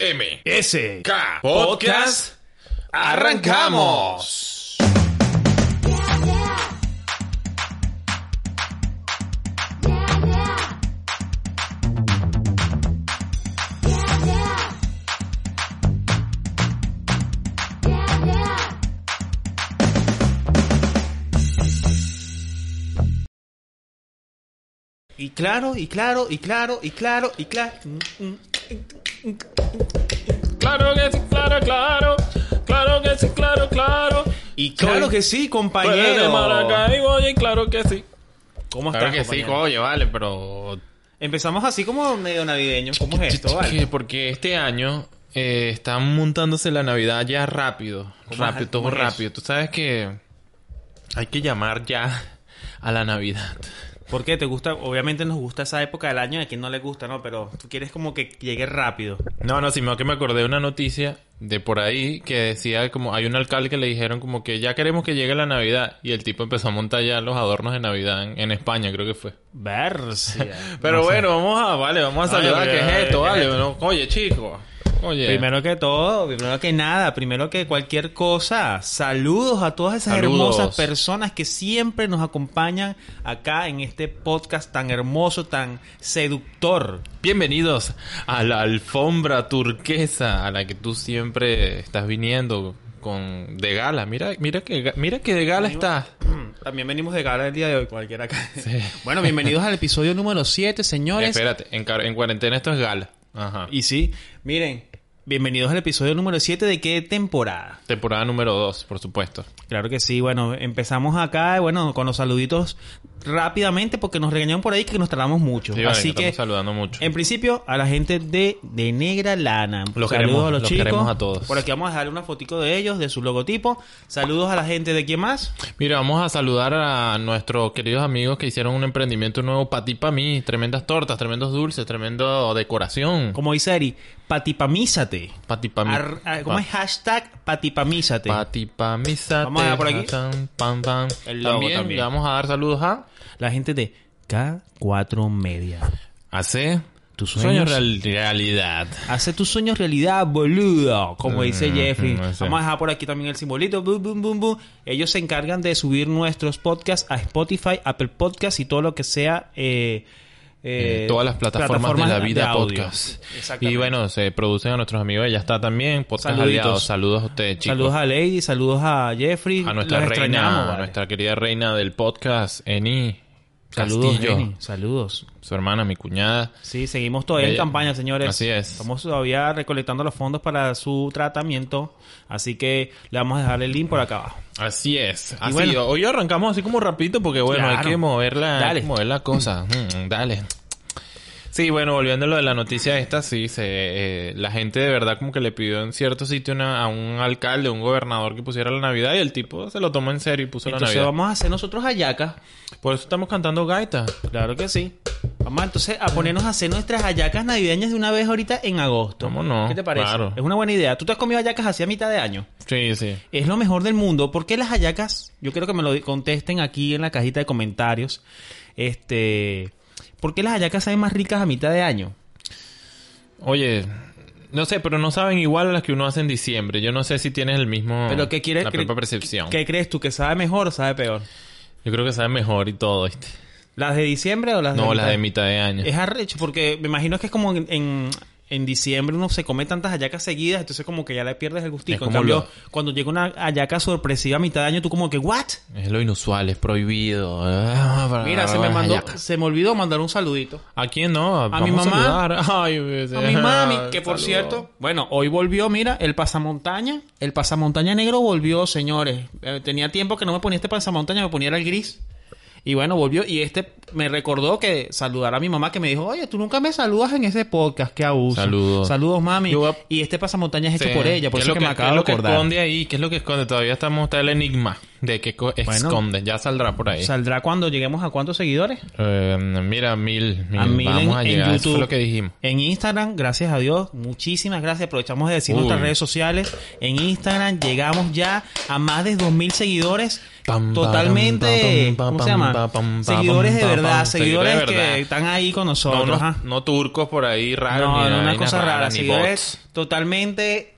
M. S. K. Podcast. Arrancamos. Y claro, y claro, y claro, y claro, y claro. Mm, mm. Claro que sí, claro, claro. Claro que sí, claro, claro. Y claro Soy- que sí, eres de compañero. Maracaibo, oye, claro que sí. ¿Cómo Claro estás, que sí, compañero? coño, vale, pero... Empezamos así como medio navideño. ¿Cómo es esto, vale? Que Porque este año eh, están montándose la Navidad ya rápido. ¿Cómo Rápido, es- todo cómo es rápido. Tú sabes que hay que llamar ya a la Navidad. ¿Por qué te gusta? Obviamente nos gusta esa época del año, a quien no le gusta, ¿no? Pero tú quieres como que llegue rápido. No, no, sino que me acordé de una noticia de por ahí que decía como hay un alcalde que le dijeron como que ya queremos que llegue la Navidad y el tipo empezó a montar ya los adornos de Navidad en, en España, creo que fue. Versia. Pero bueno, vamos a, vale, vamos a saludar, ¿qué es esto? ¿qué es Vale, no, oye, chico. Oye. Primero que todo, primero que nada, primero que cualquier cosa, saludos a todas esas Saludos. hermosas personas que siempre nos acompañan acá en este podcast tan hermoso, tan seductor. Bienvenidos a la alfombra turquesa a la que tú siempre estás viniendo con de gala. Mira, mira que mira que de gala estás. También venimos de gala el día de hoy, cualquiera acá. Bueno, bienvenidos al episodio número 7, señores. Espérate, en, en cuarentena esto es gala. Ajá. Y sí, miren, bienvenidos al episodio número 7 de qué temporada. Temporada número 2, por supuesto. Claro que sí, bueno, empezamos acá, bueno, con los saluditos rápidamente porque nos regañaron por ahí que nos tardamos mucho. Sí, Así estamos que, saludando mucho. en principio, a la gente de, de Negra Lana. Los Saludos queremos, a los los chicos. queremos a todos. Por aquí vamos a dejarle una fotico de ellos, de su logotipo. Saludos a la gente de quién más. Mira, vamos a saludar a nuestros queridos amigos que hicieron un emprendimiento nuevo para ti, para mí. Tremendas tortas, tremendos dulces, tremendo decoración. Como dice Ari, patipamízate. Pa' ti, pa' mí. Ar- ah, ¿Cómo es hashtag patipamízate? Patipamízate. Vamos a ver por aquí. Tan, pam, pam. El logo también, también. le vamos a dar saludos a... La gente de K4 Media. Hace... Tus Sueños sueños real- realidad. Hace tus sueños realidad, boludo. Como dice Mm, Jeffrey. Vamos a dejar por aquí también el simbolito. Boom, boom, boom, boom. Ellos se encargan de subir nuestros podcasts a Spotify, Apple Podcasts y todo lo que sea. eh, eh, todas las plataformas, de la vida audio. podcast. Y bueno, se producen a nuestros amigos. Ya está también. Podcast Saluditos. aliados. Saludos a ustedes, chicos. Saludos a Lady, saludos a Jeffrey. a nuestra Los reina, a nuestra querida reina del podcast, Eni Saludos, Castillo. Jenny, Saludos. Su hermana, mi cuñada. Sí, seguimos todavía en campaña, señores. Así es. Estamos todavía recolectando los fondos para su tratamiento. Así que le vamos a dejar el link por acá abajo. Así es. Así, bueno. hoy arrancamos así como rapidito porque bueno, Claro. hay que mover la, Dale. mover la cosa. Mm, dale. Sí, bueno, volviendo a lo de la noticia esta, sí, se, eh, la gente de verdad como que le pidió en cierto sitio una- a un alcalde, un gobernador que pusiera la Navidad y el tipo se lo tomó en serio y puso la Entonces Navidad. vamos a hacer nosotros hallacas. Por eso estamos cantando gaita. Claro que sí. Vamos entonces a ponernos a hacer nuestras hallacas navideñas de una vez ahorita en agosto. ¿Cómo no? ¿Qué te parece? Claro. Es una buena idea. ¿Tú te has comido hallacas hacia mitad de año? Sí, sí. Es lo mejor del mundo. ¿Por qué las hallacas? Yo quiero que me lo contesten aquí en la cajita de comentarios. Este, ¿por qué las hallacas saben más ricas a mitad de año? Oye, no sé, pero no saben igual a las que uno hace en diciembre. Yo no sé si tienes el mismo... Pero ¿qué quieres? La cre- misma percepción. ¿Qué crees tú? ¿Que sabe mejor o sabe peor? Yo creo que sabe mejor y todo, ¿viste? ¿Las de diciembre o las de No, mitad? las de mitad de año. Es arrecho porque me imagino que es como en, en, en diciembre uno se come tantas hallacas seguidas, entonces como que ya le pierdes el gustico. En cambio, lo- cuando llega una hallaca sorpresiva a mitad de año, tú como que, ¿what? Es lo inusual, es prohibido. Mira, se me mandó, se me olvidó mandar un saludito. ¿A quién no? A mi mamá. Ay, pues, A mi mami, que por saludo. cierto, bueno, hoy volvió, mira, el pasamontaña. El pasamontaña negro volvió, señores. Eh, tenía tiempo que no me ponía este pasamontaña, me ponía el gris. Y bueno, volvió. Y este me recordó que saludar a mi mamá que me dijo, oye, tú nunca me saludas en ese podcast, qué abuso. Saludos. Saludos, mami. Yo Y este pasamontañas es Sí. hecho por ella, por ¿Qué eso es que, lo me acabo qué es de lo que acordar. esconde ahí? ¿Qué es lo que esconde? Todavía estamos... Está el enigma de qué co- esconde. Ya saldrá por ahí. ¿Saldrá cuando lleguemos a cuántos seguidores? Eh, mira, mil. mil. A mil Vamos en- a en llegar. Eso fue YouTube. lo que dijimos. En Instagram, gracias a Dios, muchísimas gracias. Aprovechamos de decir Uy. nuestras redes sociales. En Instagram llegamos ya a más de 2.000 seguidores. Pam, totalmente, pam, pam, ¿cómo pam, se llama? pam, pam, seguidores de verdad, pam, seguidores seguidores de que están ahí con No, nosotros. no, ajá. no turcos por ahí raros. No, ni no, una cosa rara. raras, ni Seguidores bots. totalmente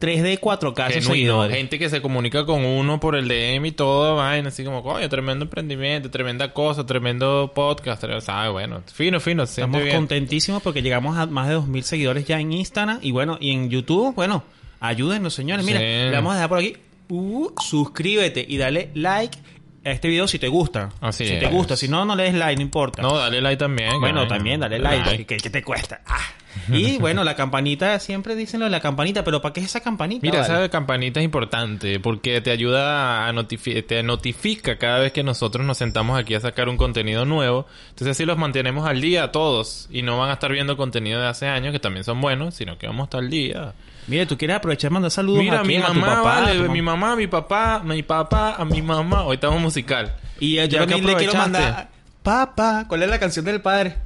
3D, 4K. esos Genuino. seguidores. Gente que se comunica con uno por el DM y todo, vaina, así como, coño, tremendo emprendimiento, tremenda cosa, tremendo podcast, ¿sabes? Bueno, fino, fino, Estamos bien. contentísimos porque llegamos a más de 2.000 seguidores ya en Instagram. Y bueno, y en YouTube, bueno, ayúdennos, señores. Mira, Sí. le vamos a dejar por aquí. Uh, suscríbete y dale like a este video si te gusta. Así si es. te gusta. Si no, no le des like, no importa. No, dale like también. bueno, también dale like. ¿Qué, qué te cuesta? Ah. Y bueno, la campanita, siempre dicen lo de la campanita, pero ¿para qué es esa campanita? Mira, vale? esa campanita es importante porque te ayuda a notificar, te notifica cada vez que nosotros nos sentamos aquí a sacar un contenido nuevo. Entonces así los mantenemos al día a todos y no van a estar viendo contenido de hace años que también son buenos, sino que vamos a estar al día. Mire, tú quieres aprovechar y mandar saludos Mira, a mi quién? A tu mamá, papá, a vale, tu mi mamá. mamá, mi papá, mi papá, a mi mamá. Hoy estamos musical. Y yo también le quiero mandar... Papá, ¿cuál es la canción del padre?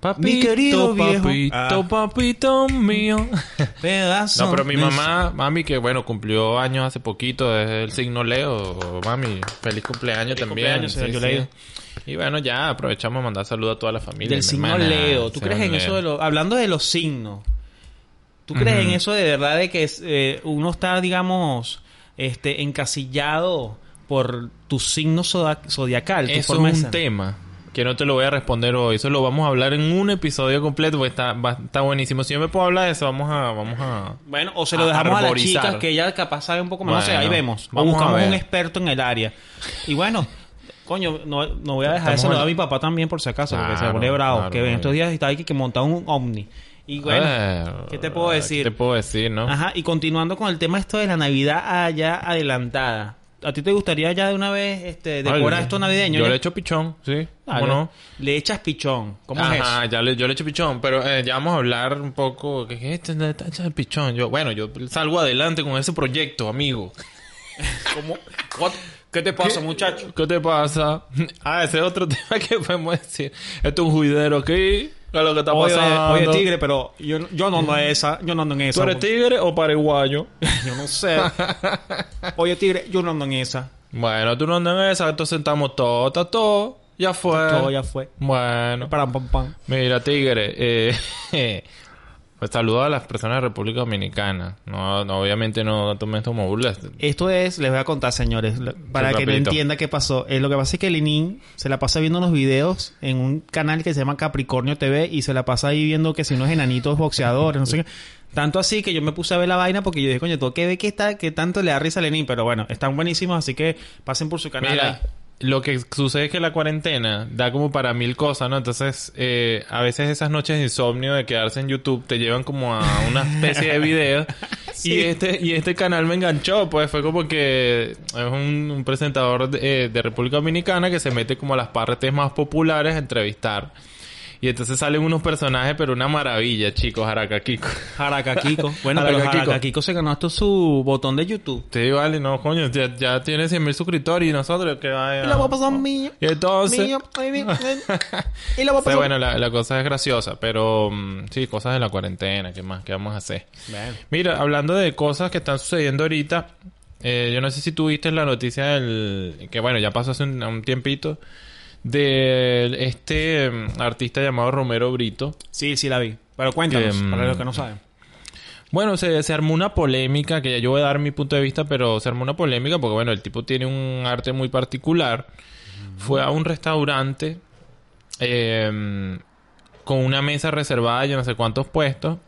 Papito, Mi querido viejo. papito, Ah. papito mío. Pedazo No, pero mi mamá, mami, que bueno, cumplió años hace poquito, es el signo Leo. Mami, feliz cumpleaños también. cumpleaños, señor Yuleido. Y bueno, ya aprovechamos a mandar saludos a toda la familia. Del signo hermana, Leo. ¿Tú crees en Leo. eso de los... Hablando de los signos. ¿Tú crees en eso de verdad de que eh, uno está, digamos, este, encasillado por tu signo zodiacal? tu Eso forma es un tema que no te lo voy a responder hoy. Eso lo vamos a hablar en un episodio completo porque está, va- está buenísimo. Si yo me puedo hablar de eso, vamos a... Vamos a... Bueno, o se lo a dejamos a las chicas que ella capaz sabe un poco más. no sé, Bueno, ahí vemos. O vamos a buscamos un experto en el área. Y bueno, coño, no, no voy a dejar Estamos eso a en- mi papá también por si acaso, porque se Claro, pone bravo. claro, que en claro. estos días está ahí que, que montar un ovni. Y bueno, Eh, ¿qué te puedo decir? ¿Qué te puedo decir, no? Ajá, y continuando con el tema esto de la Navidad allá adelantada. ¿A ti te gustaría ya de una vez este, decorar Ay, esto navideño? Yo ya? le echo pichón, sí. Dale. ¿Cómo no? Le echas pichón. ¿Cómo es Ajá, eso? ya le, yo le echo pichón, pero eh, ya vamos a hablar un poco. ¿Qué es esto? ¿Dónde está echando el pichón? Yo, bueno, yo salgo adelante con ese proyecto, amigo. ¿Cómo? What? ¿Qué te pasa, ¿Qué- muchacho? ¿Qué te pasa? Ah, ese es otro tema que podemos decir. Esto es un juidero aquí. ¿Qué es lo que está Oye, pasando? oye, tigre, pero yo, yo no ando en esa. Yo no ando en esa. ¿Tú eres tigre o paraguayo? Yo no sé. Oye, tigre, yo no ando en esa. bueno, tú no andas en esa, entonces estamos todos, está todo. Ya fue. Todo ya fue. Bueno. Para pam, pam. Mira, Tigre, eh, pues saludo a las personas de República Dominicana. No, no obviamente no tomen esto como burlas. Esto es, les voy a contar, señores, para que no entienda qué pasó. Eh, lo que pasa es que Lenin se la pasa viendo unos videos en un canal que se llama Capricornio TV y se la pasa ahí viendo que si unos enanitos boxeadores, no sé qué. Tanto así que yo me puse a ver la vaina porque yo dije, coño, tengo que ver qué está, qué tanto le da risa a Lenin. Pero bueno, están buenísimos, así que pasen por su canal. Mira, ahí. Lo que sucede es que la cuarentena da como para mil cosas, ¿no? Entonces, eh, a veces esas noches de insomnio de quedarse en YouTube te llevan como a una especie de video. Sí. Y este y este canal me enganchó, pues fue como que es un, un presentador de, de República Dominicana que se mete como a las partes más populares a entrevistar. Y entonces salen unos personajes, pero una maravilla, chicos, Aracakiko. Jaracaquico. Bueno, pero. Jaracaquico se ganó hasta su botón de YouTube. Sí, vale, no, coño, ya, ya tiene 100 mil suscriptores y nosotros que vaya. Y la guapa son míos. Y entonces. Mío, y la guapa Sí, son- bueno, la, la cosa es graciosa, pero mm, sí, cosas de la cuarentena, ¿qué más? ¿Qué vamos a hacer? Bueno. Mira, hablando de cosas que están sucediendo ahorita, eh, yo no sé si tú viste la noticia del. que bueno, ya pasó hace un, un tiempito, de este mm, artista llamado Romero Brito. Sí, sí la vi. Pero cuéntanos, Em, para los que no saben. Bueno, se, se armó una polémica, que ya yo voy a dar mi punto de vista, pero se armó una polémica porque, bueno, el tipo tiene un arte muy particular. Fue a un restaurante eh, con una mesa reservada y no sé cuántos puestos.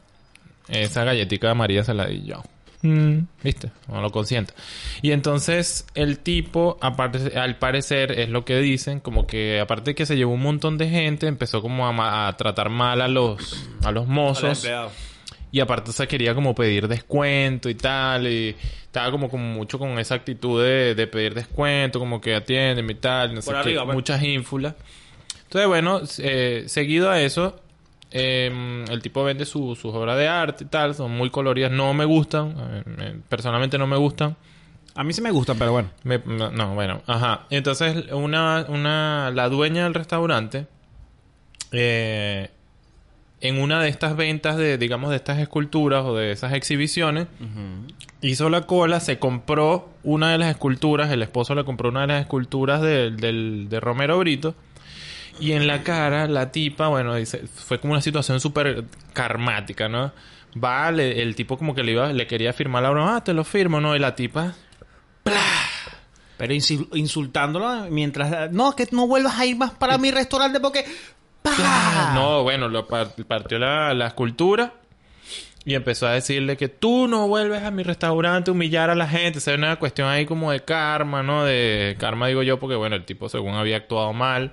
Esa galletita de María se la di yo. Mm, ¿Viste? No lo consiento. Y entonces el tipo, aparte, al parecer, es lo que dicen, como que aparte de que se llevó un montón de gente, empezó como a, ma- a tratar mal a los, a los mozos. Y aparte se quería como pedir descuento y tal. Y estaba como, como mucho con esa actitud de, de pedir descuento, como que atienden y tal. No sé Por qué, arriba, pues. muchas ínfulas. Entonces, bueno, eh, seguido a eso, eh, el tipo vende su- sus obras de arte y tal. Son muy coloridas. No me gustan. eh, me- personalmente no me gustan. A mí sí me gustan, pero bueno. Me- no, no, bueno, ajá. Entonces, una, una, la dueña del restaurante, eh, en una de estas ventas de, digamos, de estas esculturas o de esas exhibiciones, hizo la cola, se compró una de las esculturas, el esposo le compró una de las esculturas del- de Romero Brito. Y en la cara, la tipa, bueno, dice, fue como una situación súper karmática, ¿no? Va, le- el tipo como que le iba, le quería firmar la broma, ah, te lo firmo, ¿no? Y la tipa, Pero insul- insultándolo mientras... No, que no vuelvas a ir más para mi restaurante porque... ¡Pah! No, bueno, lo par- partió la, la escultura y empezó a decirle que tú no vuelves a mi restaurante a humillar a la gente. O sea, una cuestión ahí como de karma, ¿no? De karma digo yo porque, bueno, el tipo según había actuado mal.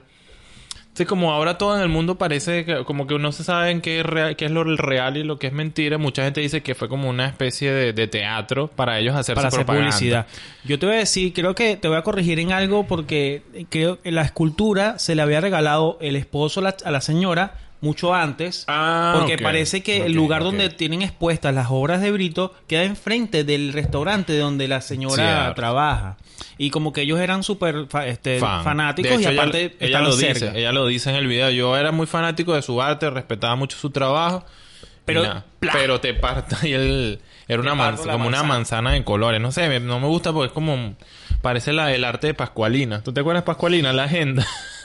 Sí, como ahora todo en el mundo parece que como que no se sabe en qué es, real- qué es lo real y lo que es mentira. Mucha gente dice que fue como una especie de, de teatro para ellos hacer para hacer propaganda. publicidad. Yo te voy a decir, creo que te voy a corregir en algo porque creo que la escultura se le había regalado el esposo la, a la señora mucho antes. Ah, porque parece que el lugar donde tienen expuestas las obras de Brito queda enfrente del restaurante donde la señora Cierto. trabaja. Y como que ellos eran súper este, fan. fanáticos hecho, y aparte ella, lo dice, ella lo dice en el video. Yo era muy fanático de su arte, respetaba mucho su trabajo. Pero, Pero, te parta y él era una Te parto manz- la como una manzana. de colores. No sé, me- no me gusta porque es como parece la, el arte de Pascualina. ¿Tú te acuerdas de Pascualina? La agenda.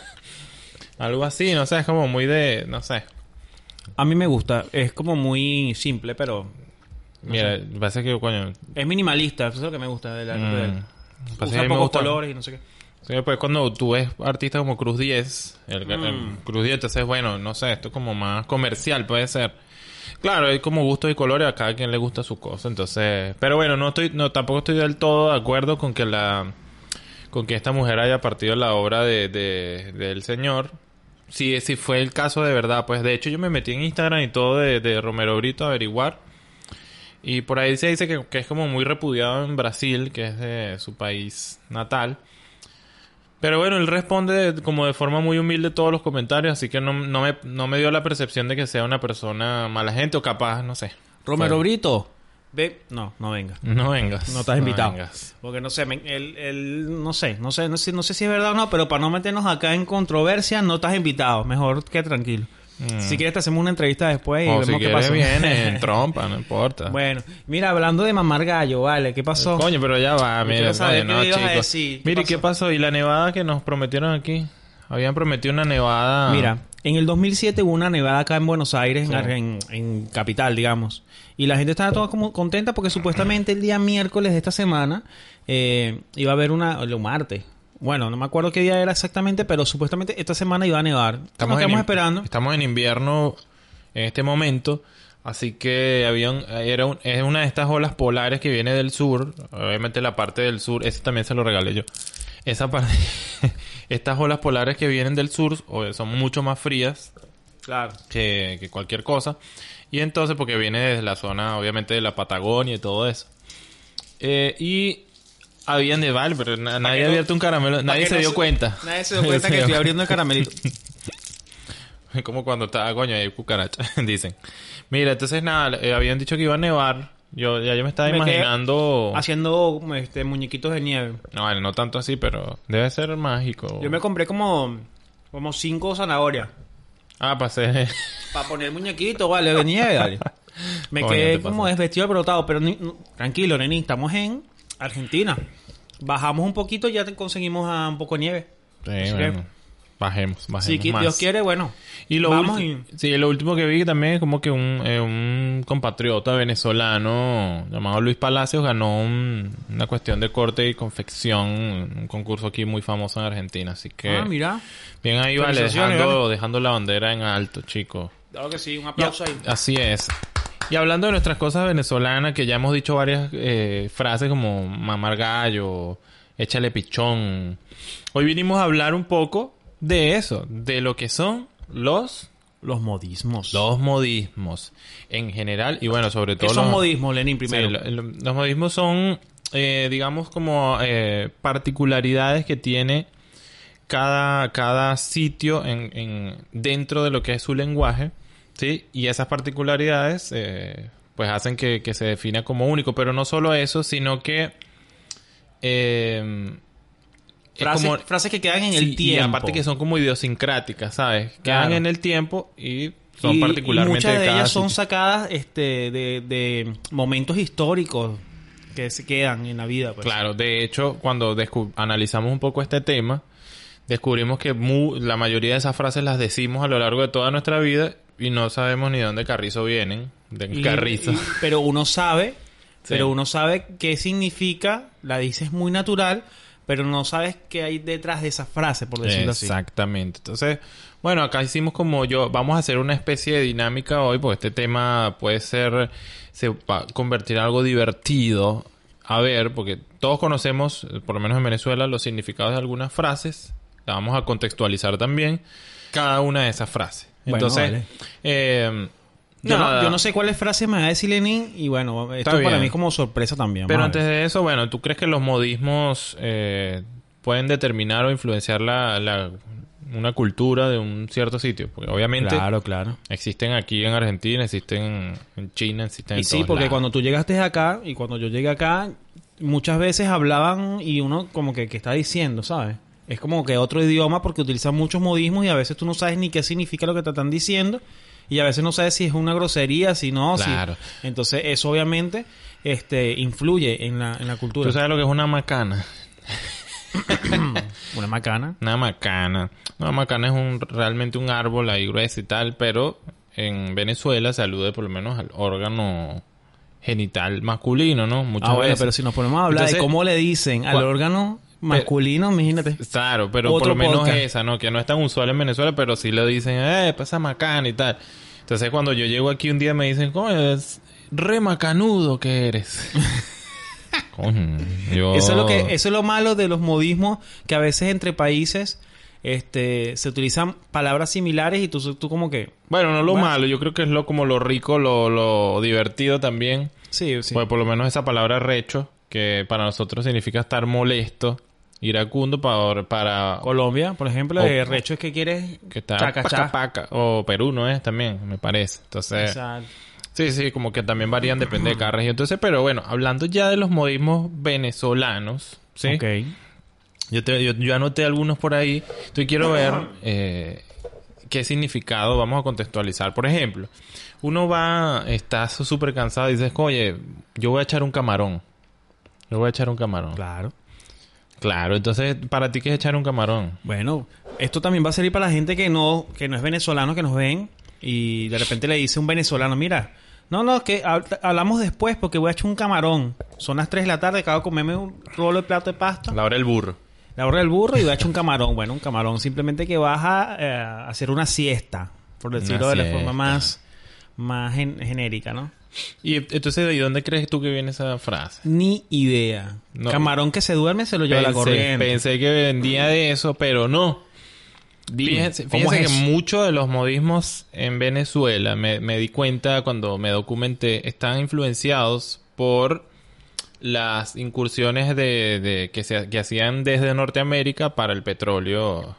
Algo así, no sé, es como muy de, no sé. A mí me gusta. Es como muy simple, pero Mira, parece que coño, es minimalista. Eso es lo que me gusta del arte Mm. de él. Pasa que a Usa mí me pocos gusta- colores y no sé qué. Sí, pues cuando tú ves artistas como Cruz 10, el, el Mm. Cruz 10, entonces bueno, no sé, esto es como más comercial, puede ser. Claro, hay como gustos y colores, a cada quien le gusta su cosa, entonces, pero bueno, no estoy, no, tampoco estoy del todo de acuerdo con que la, con que esta mujer haya partido la obra de, de- del señor. Si, si fue el caso de verdad, pues de hecho yo me metí en Instagram y todo de, de Romero Brito a averiguar. Y por ahí se dice que, que es como muy repudiado en Brasil, que es de su país natal. Pero bueno, él responde de- como de forma muy humilde todos los comentarios, así que no, no, me, no me dio la percepción de que sea una persona mala gente o capaz, no sé. Romero Brito, ve, no, no venga. No vengas. No estás invitado. vengas. Porque no sé, él, él- no sé, no sé, no sé, no sé si es verdad o no, pero para no meternos acá en controversia, no estás invitado. Mejor que tranquilo. Si quieres te hacemos una entrevista después y O vemos si qué quieres pasó. viene en trompa, no importa. bueno, mira, hablando de mamar gallo, vale, ¿qué pasó? Coño, pero ya va, mira, saber qué no, a chicos. decir. ¿Qué Mire, pasó? ¿qué pasó? ¿Y la nevada que nos prometieron aquí? Habían prometido una nevada... Mira, en el 2007 hubo una nevada acá en Buenos Aires, Sí. En, en capital, digamos. Y la gente estaba toda como contenta porque supuestamente el día miércoles de esta semana eh, iba a haber una... O martes. Bueno, no me acuerdo qué día era exactamente, pero supuestamente esta semana iba a nevar. Estamos, esperando. Estamos en invierno en este momento. Así que había un- era un- es una de estas olas polares que viene del sur. Obviamente la parte del sur, ese también se lo regalé yo. Esa parte, estas olas polares que vienen del sur son mucho más frías Claro. que, que cualquier cosa. Y entonces, porque viene desde la zona, obviamente, de la Patagonia y todo eso. Eh, y había neval, pero na- nadie ha abierto un caramelo. Nadie se no dio cuenta. Nadie se dio cuenta que estoy abriendo el caramelito. Es como cuando estaba, coño, hay cucaracha, dicen. Mira, entonces nada, eh, habían dicho que iba a nevar. Yo ya yo me estaba Me imaginando... Haciendo este, muñequitos de nieve. No, vale, no tanto así, pero debe ser mágico. Yo me compré como, como cinco zanahorias. Ah, pasé. Para poner muñequitos, vale, de nieve, dale. Me quedé como desvestido brotado, pero ni- tranquilo, neni, estamos en Argentina. Bajamos un poquito y ya te conseguimos a un poco de nieve. Sí, bueno. que- Bajemos, bajemos Si más. Dios quiere, bueno. Y lo, Vamos ulti- sí, lo último que vi también es como que un, eh, un compatriota venezolano llamado Luis Palacios ganó un- una cuestión de corte y confección, un concurso aquí muy famoso en Argentina. Así que Ah, mira. bien ahí vale, dejando, dejando la bandera en alto, chicos. Claro que sí, un aplauso ahí. Así es. Y hablando de nuestras cosas venezolanas, que ya hemos dicho varias eh, frases como mamar gallo, échale pichón. Hoy vinimos a hablar un poco de eso, de lo que son los Los modismos. Los modismos en general y bueno, sobre ¿Qué todo son los, modismos, Lenin, Sí, primero? lo- lo- los modismos son, eh, digamos, como eh, particularidades que tiene cada, cada sitio en, en- dentro de lo que es su lenguaje, ¿sí? Y esas particularidades, eh, pues, hacen que, que se defina como único. Pero no solo eso, sino que... es Frases, como- frases que quedan en Sí, el tiempo. Y aparte que son como idiosincráticas, ¿sabes? Quedan Claro. en el tiempo y son Y- y particularmente muchas de ellas son sacadas este, de, de momentos históricos que se quedan en la vida. Pues. Claro, de hecho, cuando analizamos un poco este tema, descubrimos que mu- la mayoría de esas frases las decimos a lo largo de toda nuestra vida y no sabemos ni de dónde Carrizo vienen. De Y- Carrizo. y- pero uno sabe, Sí. pero uno sabe qué significa, la dices muy natural, pero no sabes qué hay detrás de esa frase, por decirlo así. Exactamente. Entonces, bueno, acá hicimos como yo, vamos a hacer una especie de dinámica hoy, porque este tema puede ser, se va a convertir en algo divertido. A ver, porque todos conocemos, por lo menos en Venezuela, los significados de algunas frases. La vamos a contextualizar también, cada una de esas frases. Bueno, Entonces, vale. eh, Yo, no, nada. yo no sé cuáles frases me va a decir Lenin y bueno, esto para mí es como sorpresa también. Pero antes de eso, bueno, ¿tú crees que los modismos eh, pueden determinar o influenciar la, la- una cultura de un cierto sitio? Porque obviamente Claro, claro. existen aquí en Argentina, existen en China, existen Y en sí, todos porque lados. cuando tú llegaste acá y cuando yo llegué acá, muchas veces hablaban y uno como que, ¿qué está diciendo, ¿sabes? Es como que otro idioma porque utilizan muchos modismos y a veces tú no sabes ni qué significa lo que te están diciendo y a veces no sabes si es una grosería, si no, si- Claro. Entonces eso obviamente este influye en la, en la cultura. ¿Tú sabes lo que es una macana? Una macana. Una macana. Una macana es un realmente un árbol ahí grueso y tal, pero en Venezuela se alude por lo menos al órgano genital masculino, ¿no? Muchas Ah, bueno, veces. pero si nos ponemos a hablar Entonces, de cómo le dicen al órgano masculino, imagínate. Claro, pero por lo menos esa, ¿no? Que no es tan usual en Venezuela, pero sí le dicen, eh, pasa macana y tal. Entonces cuando yo llego aquí un día me dicen, coño, es re macanudo que eres. Coño, yo... Eso es lo que, eso es lo malo de los modismos que a veces entre países este se utilizan palabras similares y tú, tú como que Bueno, no lo Bueno. malo, yo creo que es lo como lo rico, lo, lo divertido también. sí, sí. Pues por lo menos esa palabra recho, que para nosotros significa estar molesto, iracundo para... para Colombia, por ejemplo, O- de recho es que quieres que está chacachá. paca, paca. O Perú, ¿no es? También, me parece. Entonces... Exacto. Sí, sí, como que también varían, depende de cada región. Entonces, pero bueno, hablando ya de los modismos venezolanos, ¿sí? Ok. Yo, te- yo, yo anoté algunos por ahí. Yo quiero ver eh, qué significado vamos a contextualizar. Por ejemplo, uno va, estás súper cansado y dices, oye, yo voy a echar un camarón. Yo voy a echar un camarón. Claro. Claro, entonces, ¿para ti qué es echar un camarón? Bueno, esto también va a servir para la gente que no, que no es venezolano, que nos ven y de repente le dice un venezolano, mira, no, no, que hab- hablamos después porque voy a echar un camarón. Son las 3 de la tarde, acabo de comerme un rolo de plato de pasta. La hora del burro. La hora del burro y voy a echar un camarón. Bueno, un camarón simplemente que vas a eh, hacer una siesta, por decirlo de la forma más, más gen- genérica, ¿no? Y entonces, ¿de dónde crees tú que viene esa frase? Ni idea. No. Camarón que se duerme se lo lleva la Pensé, corriente. pensé que vendía de eso, pero no. Fíjense, ¿cómo fíjense es que muchos de los modismos en Venezuela, me, me di cuenta cuando me documenté, están influenciados por las incursiones de, de- que, se, que hacían desde Norteamérica para el petróleo,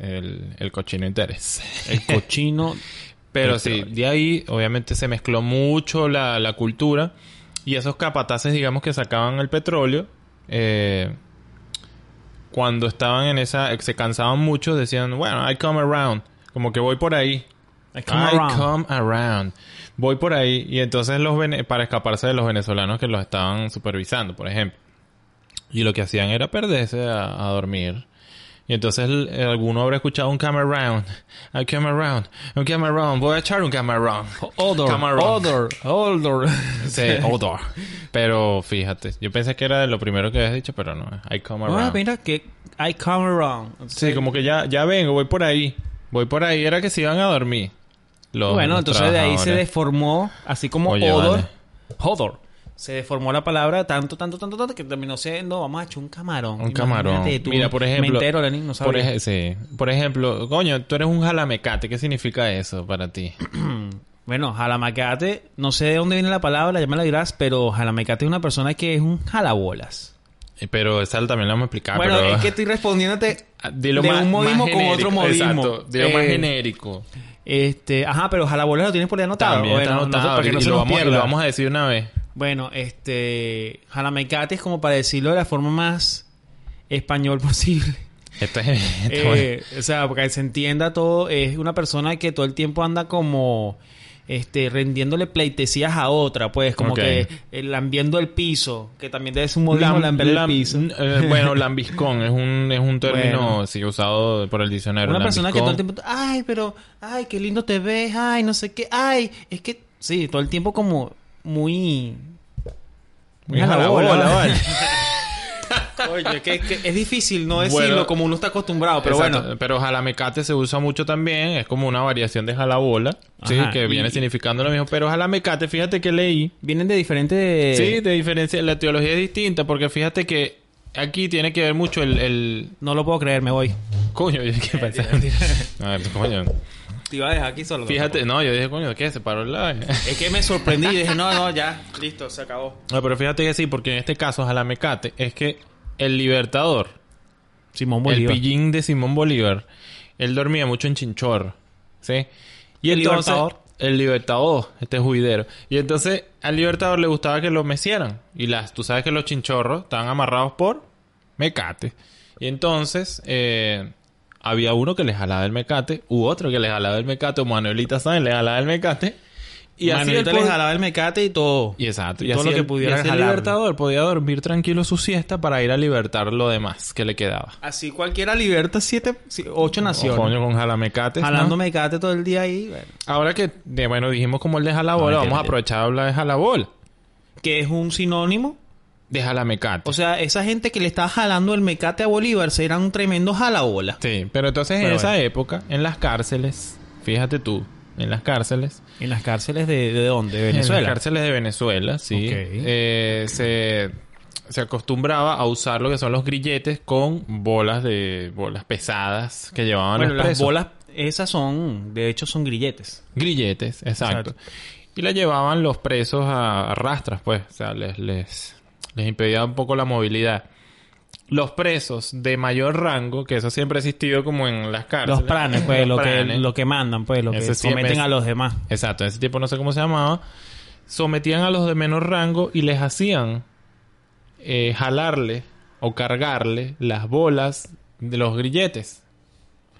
el, el cochino interés. El cochino. Pero sí, de ahí obviamente se mezcló mucho la, la cultura y esos capataces, digamos, que sacaban el petróleo, eh, cuando estaban en esa, se cansaban mucho, decían, bueno, I come around, como que voy por ahí. I come I around. come around. Voy por ahí y entonces los vene- para escaparse de los venezolanos que los estaban supervisando, por ejemplo. Y lo que hacían era perderse a, a dormir. Y entonces el- el- alguno habrá escuchado un come around. I come around. Un come around. Voy a echar un come around. Odor, odor, odor. Sí, odor. Pero fíjate, yo pensé que era de lo primero que habías dicho, pero no. I come Ah, around. mira que I come around. Sí, como que ya, ya vengo, voy por ahí. Voy por ahí. Era que se iban a dormir. Los- bueno, los entonces de ahí se deformó, así como Oye, odor. vale. Odor. Se deformó la palabra tanto, tanto, tanto, tanto que terminó siendo, vamos a echar un camarón. Un camarón. Tú, Mira, por ejemplo. Me entero, Lenin, no por, ej- sí. por ejemplo, coño, tú eres un jalamecate. ¿Qué significa eso para ti? Bueno, jalamecate, no sé de dónde viene la palabra, ya me la dirás, pero jalamecate es una persona que es un jalabolas. Eh, Pero esa también la vamos a explicar. bueno, pero... es que estoy respondiéndote Ah, Dilo de más, un modismo más con otro modismo. Exacto. Dilo más Eh, genérico. Este, ajá, pero jalabolas lo tienes por ahí anotado. También está no- anotado. para que no y, se lo nos vamos, y pierda. lo vamos a decir una vez. Bueno, este, jalamecate es como para decirlo de la forma más español posible. Esto es... esto Eh, o sea, para que se entienda todo, es una persona que todo el tiempo anda como este rendiéndole pleitesías a otra, pues, como que eh, lambiendo el piso, que también debe ser un modismo Lam- lamber el piso. eh, bueno, lambiscón es un, es un término Bueno. sí, usado por el diccionario. una persona que todo el tiempo, ay, pero, ay, qué lindo te ves, ay, no sé qué, ay, es que, sí, todo el tiempo como muy... Muy a la jalabola, bola. vale. Oye, que, que es difícil no decirlo Bueno. como uno está acostumbrado, pero Exacto, bueno. Pero jalamecate se usa mucho también. Es como una variación de jalabola. Sí, que y- viene significando lo mismo. Pero jalamecate, fíjate que leí. Vienen de diferentes... Sí, de diferencia. La teología es distinta. Porque fíjate que aquí tiene que ver mucho el... el... No lo puedo creer, me voy. Coño, yo dije, pensé- A ver, coño. Te iba a dejar aquí solo. Fíjate, no, yo dije, coño, ¿qué? Se paró el live. Es que me sorprendí y dije, no, no, ya, listo, se acabó. No, pero fíjate que sí, porque en este caso, jalamecate, es que el libertador, Simón el Bolívar. pillín de Simón Bolívar, él dormía mucho en chinchorro, ¿sí? Y ¿El entonces, libertador? El libertador, este juidero. Y entonces al libertador le gustaba que lo mecieran. Y las, tú sabes que los chinchorros estaban amarrados por mecate. Y entonces eh, había uno que le jalaba el mecate, u otro que le jalaba el mecate, o Manuelita Sáenz le jalaba el mecate. Y Y así Manuelita el le jalaba el mecate y todo. y exacto. Y, todo así lo que pudiera y el libertador podía dormir tranquilo su siesta para ir a libertar lo demás que le quedaba. Así cualquiera liberta siete, si- ocho naciones. Coño, con jalamecates. ¿no? Jalando mecate todo el día ahí. bueno. Ahora que, bueno, dijimos como el de jalabola, No, vamos a aprovechar a hablar de jalabola. Que es un sinónimo. De jalamecate. O sea, esa gente que le estaba jalando el mecate a Bolívar eran un tremendo jalabola. sí, pero entonces en esa época, en las cárceles, fíjate tú, en las cárceles, ¿En las cárceles de, de dónde? ¿De en las Venezuela? cárceles de Venezuela, sí, Ok. eh, se, se acostumbraba a usar lo que son los grilletes con bolas de bolas pesadas que llevaban bueno, los las bolas, esas son, de hecho, son grilletes. Grilletes, exacto. Exacto. Y la llevaban los presos a, a rastras, pues. O sea, les, les, les impedía un poco la movilidad. Los presos de mayor rango, que eso siempre ha existido como en las cárceles. Los pranes, pues, Los lo que, lo que mandan, pues, lo que Ese siempre someten a los demás. Exacto, en ese tiempo no sé cómo se llamaba. Sometían a los de menor rango y les hacían eh, jalarle o cargarle las bolas de los grilletes.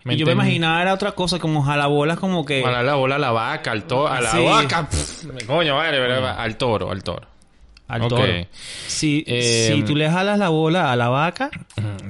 Y yo me imaginaba era otra cosa, como jalabolas, como que... Jalar la bola a la vaca, al toro, a la Sí. vaca. pff, coño, al toro, al toro. Al Ok. toro. Si, Eh, si tú le jalas la bola a la vaca,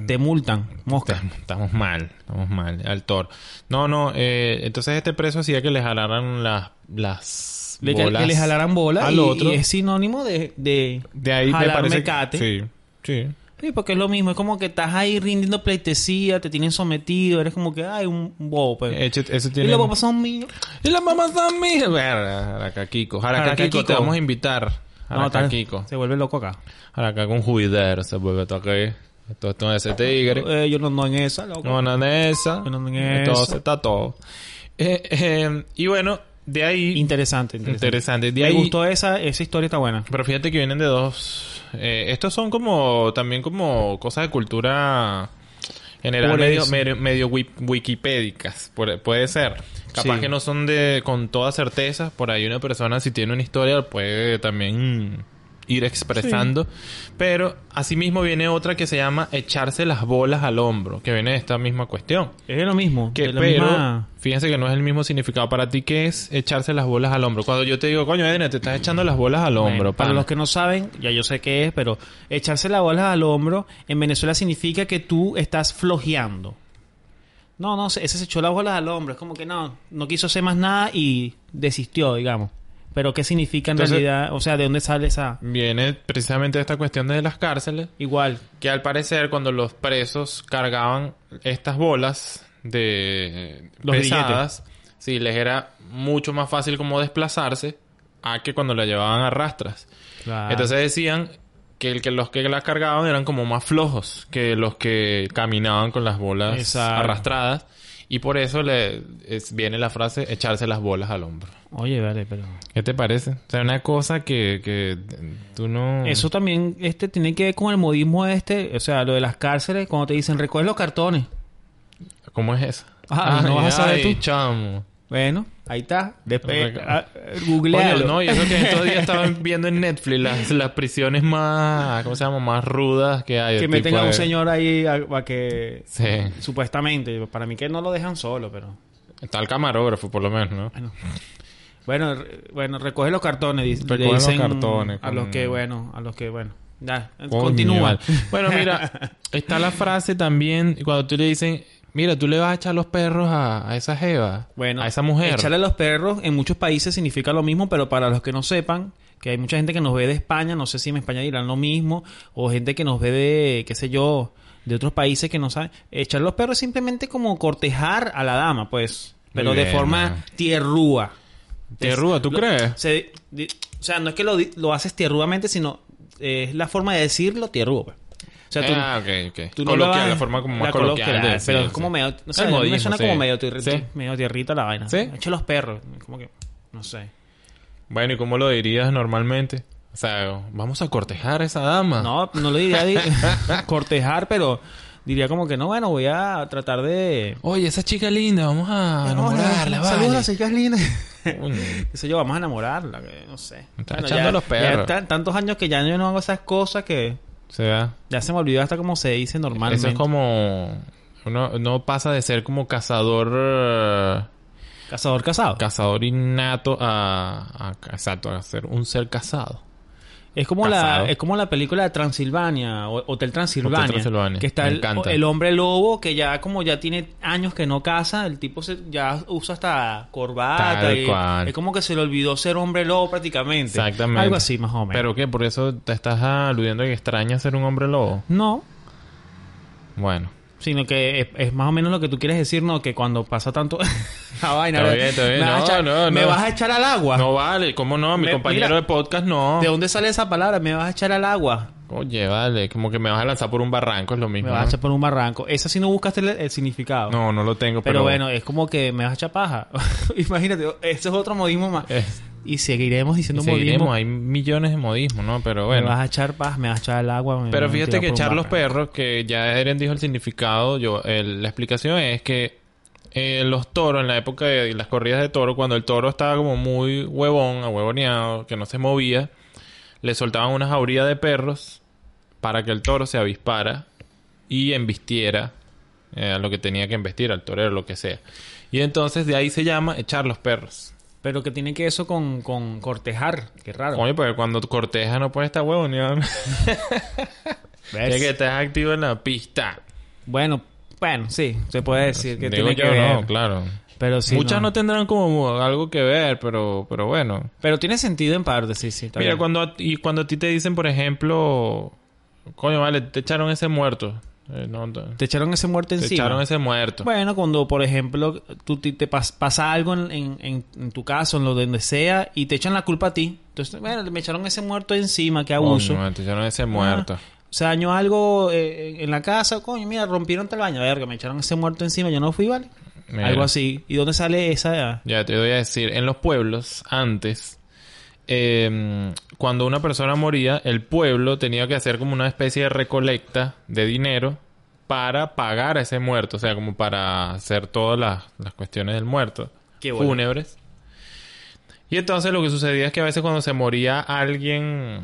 te multan. Mosca. Estamos, mal, estamos mal, al toro. No, no, eh, entonces este preso hacía que le jalaran las, las Le, que, bolas que le jalaran bola al y, otro. y es sinónimo de, de, de ahí me jalar parece que... Sí, sí. Sí, porque es lo mismo. Es como que estás ahí rindiendo pleitesía, te tienen sometido. Eres como que, ay, un bobo. Pues. Eche- ese y tiene... los bobos son míos. Y las mamás son mías. Jaracaquico, Jaracaquico. te vamos a invitar. No, tal- Jaracaquico. se vuelve loco acá. Jaracaquico, un juidero se vuelve todo aquí. Esto, esto es ese tigre. Eh, yo no ando en esa, loco. No, no en esa. No, no en Todo esa. se está todo. Eh, eh, y bueno, de ahí... Interesante, interesante. Interesante. De Me ahí... gustó esa, esa historia, está buena. Pero fíjate que vienen de dos... eh, estos son como... También como cosas de cultura... General medio, medio, medio wi- wikipédicas. Puede ser. Capaz Sí. que no son de... Con toda certeza. Por ahí una persona si tiene una historia puede también ir expresando. Pero asimismo viene otra que se llama echarse las bolas al hombro. Que viene de esta misma cuestión. Es lo mismo. Que, pero, misma- fíjense que no es el mismo significado para ti que es echarse las bolas al hombro. Cuando yo te digo, coño, Edna, te estás echando las bolas al hombro. Bueno, para los que no saben, ya yo sé qué es, pero echarse la bola al hombro en Venezuela significa que tú estás flojeando. No, no, ese se echó las bolas al hombro. Es como que no, no quiso hacer más nada y desistió, digamos. Pero ¿qué significa en Entonces- realidad? O sea, ¿de dónde sale esa...? Viene precisamente de esta cuestión de las cárceles. Igual. Que al parecer cuando los presos cargaban estas bolas de Los pesadas, sí, les era mucho más fácil como desplazarse a que cuando la llevaban a rastras. Claro. Entonces decían que, el, que los que las cargaban eran como más flojos que los que caminaban con las bolas Exacto. arrastradas. Y por eso le es- viene la frase echarse las bolas al hombro. Oye, vale, pero... ¿Qué te parece? O sea, una cosa que, que tú no... Eso también este tiene que ver con el modismo este, o sea, lo de las cárceles, cuando te dicen recoge los cartones. ¿Cómo es eso? Ah, ¿no vas a saber ay, tú? chamo. Bueno, ahí está. Después, Reco- ah, googlealo. No, y eso que estos días estaban viendo en Netflix las, las prisiones más, ¿cómo se llama? Más rudas que hay. que meten a un de- señor ahí a, a que... Sí. Supuestamente. Para mí que no lo dejan solo, pero... Está el camarógrafo, por lo menos, ¿no? Bueno, bueno, re- bueno recoge los cartones. di- Recoge le los dicen cartones, A los que, bueno, a los que, bueno. Ya, Coño, continúa. Bueno, mira, está la frase también cuando tú le dicen, mira, tú le vas a echar los perros a, a esa jeva, Bueno, a esa mujer. Echarle a los perros en muchos países significa lo mismo, pero para los que no sepan, que hay mucha gente que nos ve de España, no sé si en España dirán lo mismo, o gente que nos ve de, qué sé yo, de otros países que no saben. Echar los perros es simplemente como cortejar a la dama, pues, pero de forma man. tierrúa. Tierrúa, ¿tú Lo- crees? se- di- o sea, no es que lo, di- lo haces tierrudamente, sino eh, es la forma de decirlo tierrúa. Sea, tú, ah, ok, ok. tú no coloquial, vas- la forma como más coloquial. coloquial, de pero es como medio... No sé, mí me modismo, suena sí. como medio, tierri- Sí. medio tierrita la vaina. ¿Sí? Echa los perros. Como que... No sé. Bueno, ¿y cómo lo dirías normalmente? O sea, vamos a cortejar a esa dama. No, no lo diría di- cortejar, pero diría como que no, bueno, voy a tratar de... Oye, esa chica linda, vamos a enamorarla, Hola, Saludos a vale. las chicas lindas. Sé yo, vamos a enamorarla, que no sé. Está echando los perros. ya tan- tantos años que ya yo no hago esas cosas que O sea, ya se me olvidó hasta cómo se dice normalmente. eso es como... Uno no pasa de ser como cazador... eh, Cazador casado. cazador innato a, a- Exacto, a ser un ser casado. Es como Casado. la es como la película de Transilvania, o- Hotel Transilvania, Hotel Transilvania. que está el, el hombre lobo que ya como ya tiene años que no caza, el tipo se, ya usa hasta corbata y es como que se le olvidó ser hombre lobo prácticamente. Exactamente. Algo así más o menos. ¿Pero qué? ¿Por eso te estás aludiendo a que extraña ser un hombre lobo? no, Bueno. Sino que es, es más o menos lo que tú quieres decir, no, que cuando pasa tanto la vaina, Está bien, está bien. Me, vas a No, echar, no, me no. vas a echar al agua. No vale, ¿cómo no? Mi Me- compañero mira. de podcast no. ¿De dónde sale esa palabra? Me vas a echar al agua. Oye, vale, como que me vas a lanzar por un barranco, es lo mismo. Me vas a echar por un barranco. Esa sí no buscaste el, el significado. No, no lo tengo, Pero, pero... bueno, es como que me vas a echar paja. Imagínate, ese es otro modismo más. es- Y seguiremos diciendo seguiremos, modismo. hay millones de modismos, ¿no? Pero Me vas bueno. a echar paja, me vas a echar al agua. Pero fíjate que echar los perros, que ya Eren dijo el significado, yo el- la explicación es que eh, los toros, en la época de las corridas de toro, cuando el toro estaba como muy huevón, ahuevoneado, que no se movía, le soltaban una jauría de perros para que el toro se avispara y embistiera eh, a lo que tenía que embestir, al torero, lo que sea. Y entonces de ahí se llama echar los perros. Pero que tiene que eso con, con cortejar. Qué raro. Coño, porque cuando cortejas no puedes estar huevoneado. ¿Ves? Tienes que estar activo en la pista. Bueno, bueno, sí. Se puede decir que Digo tiene yo, que ver. no, claro. Pero sí. Muchas no. no. tendrán como algo que ver, pero, pero bueno. Pero tiene sentido en parte, sí, sí. Mira, bien. cuando a, y cuando a ti te dicen, por ejemplo, coño, vale, te echaron ese muerto. Eh, no, te, Te echaron ese muerto te encima. echaron ese muerto. Bueno, cuando, por ejemplo, tú te, te pas- pasa algo en, en- en- tu caso, en lo donde sea, y te echan la culpa a ti. Entonces, bueno, me echaron ese muerto encima, qué abuso. Coño, te echaron ese muerto. Se dañó algo eh, en la casa, coño, mira, rompieron tal baño, verga, me echaron ese muerto encima, yo no fui, ¿vale? Mira. Algo así. ¿Y dónde sale esa? Ya te voy a decir, en los pueblos, antes, eh, cuando una persona moría, el pueblo tenía que hacer como una especie de recolecta de dinero para pagar a ese muerto, o sea, como para hacer todas las, las cuestiones del muerto, Qué bueno. fúnebres. Y entonces lo que sucedía es que a veces cuando se moría alguien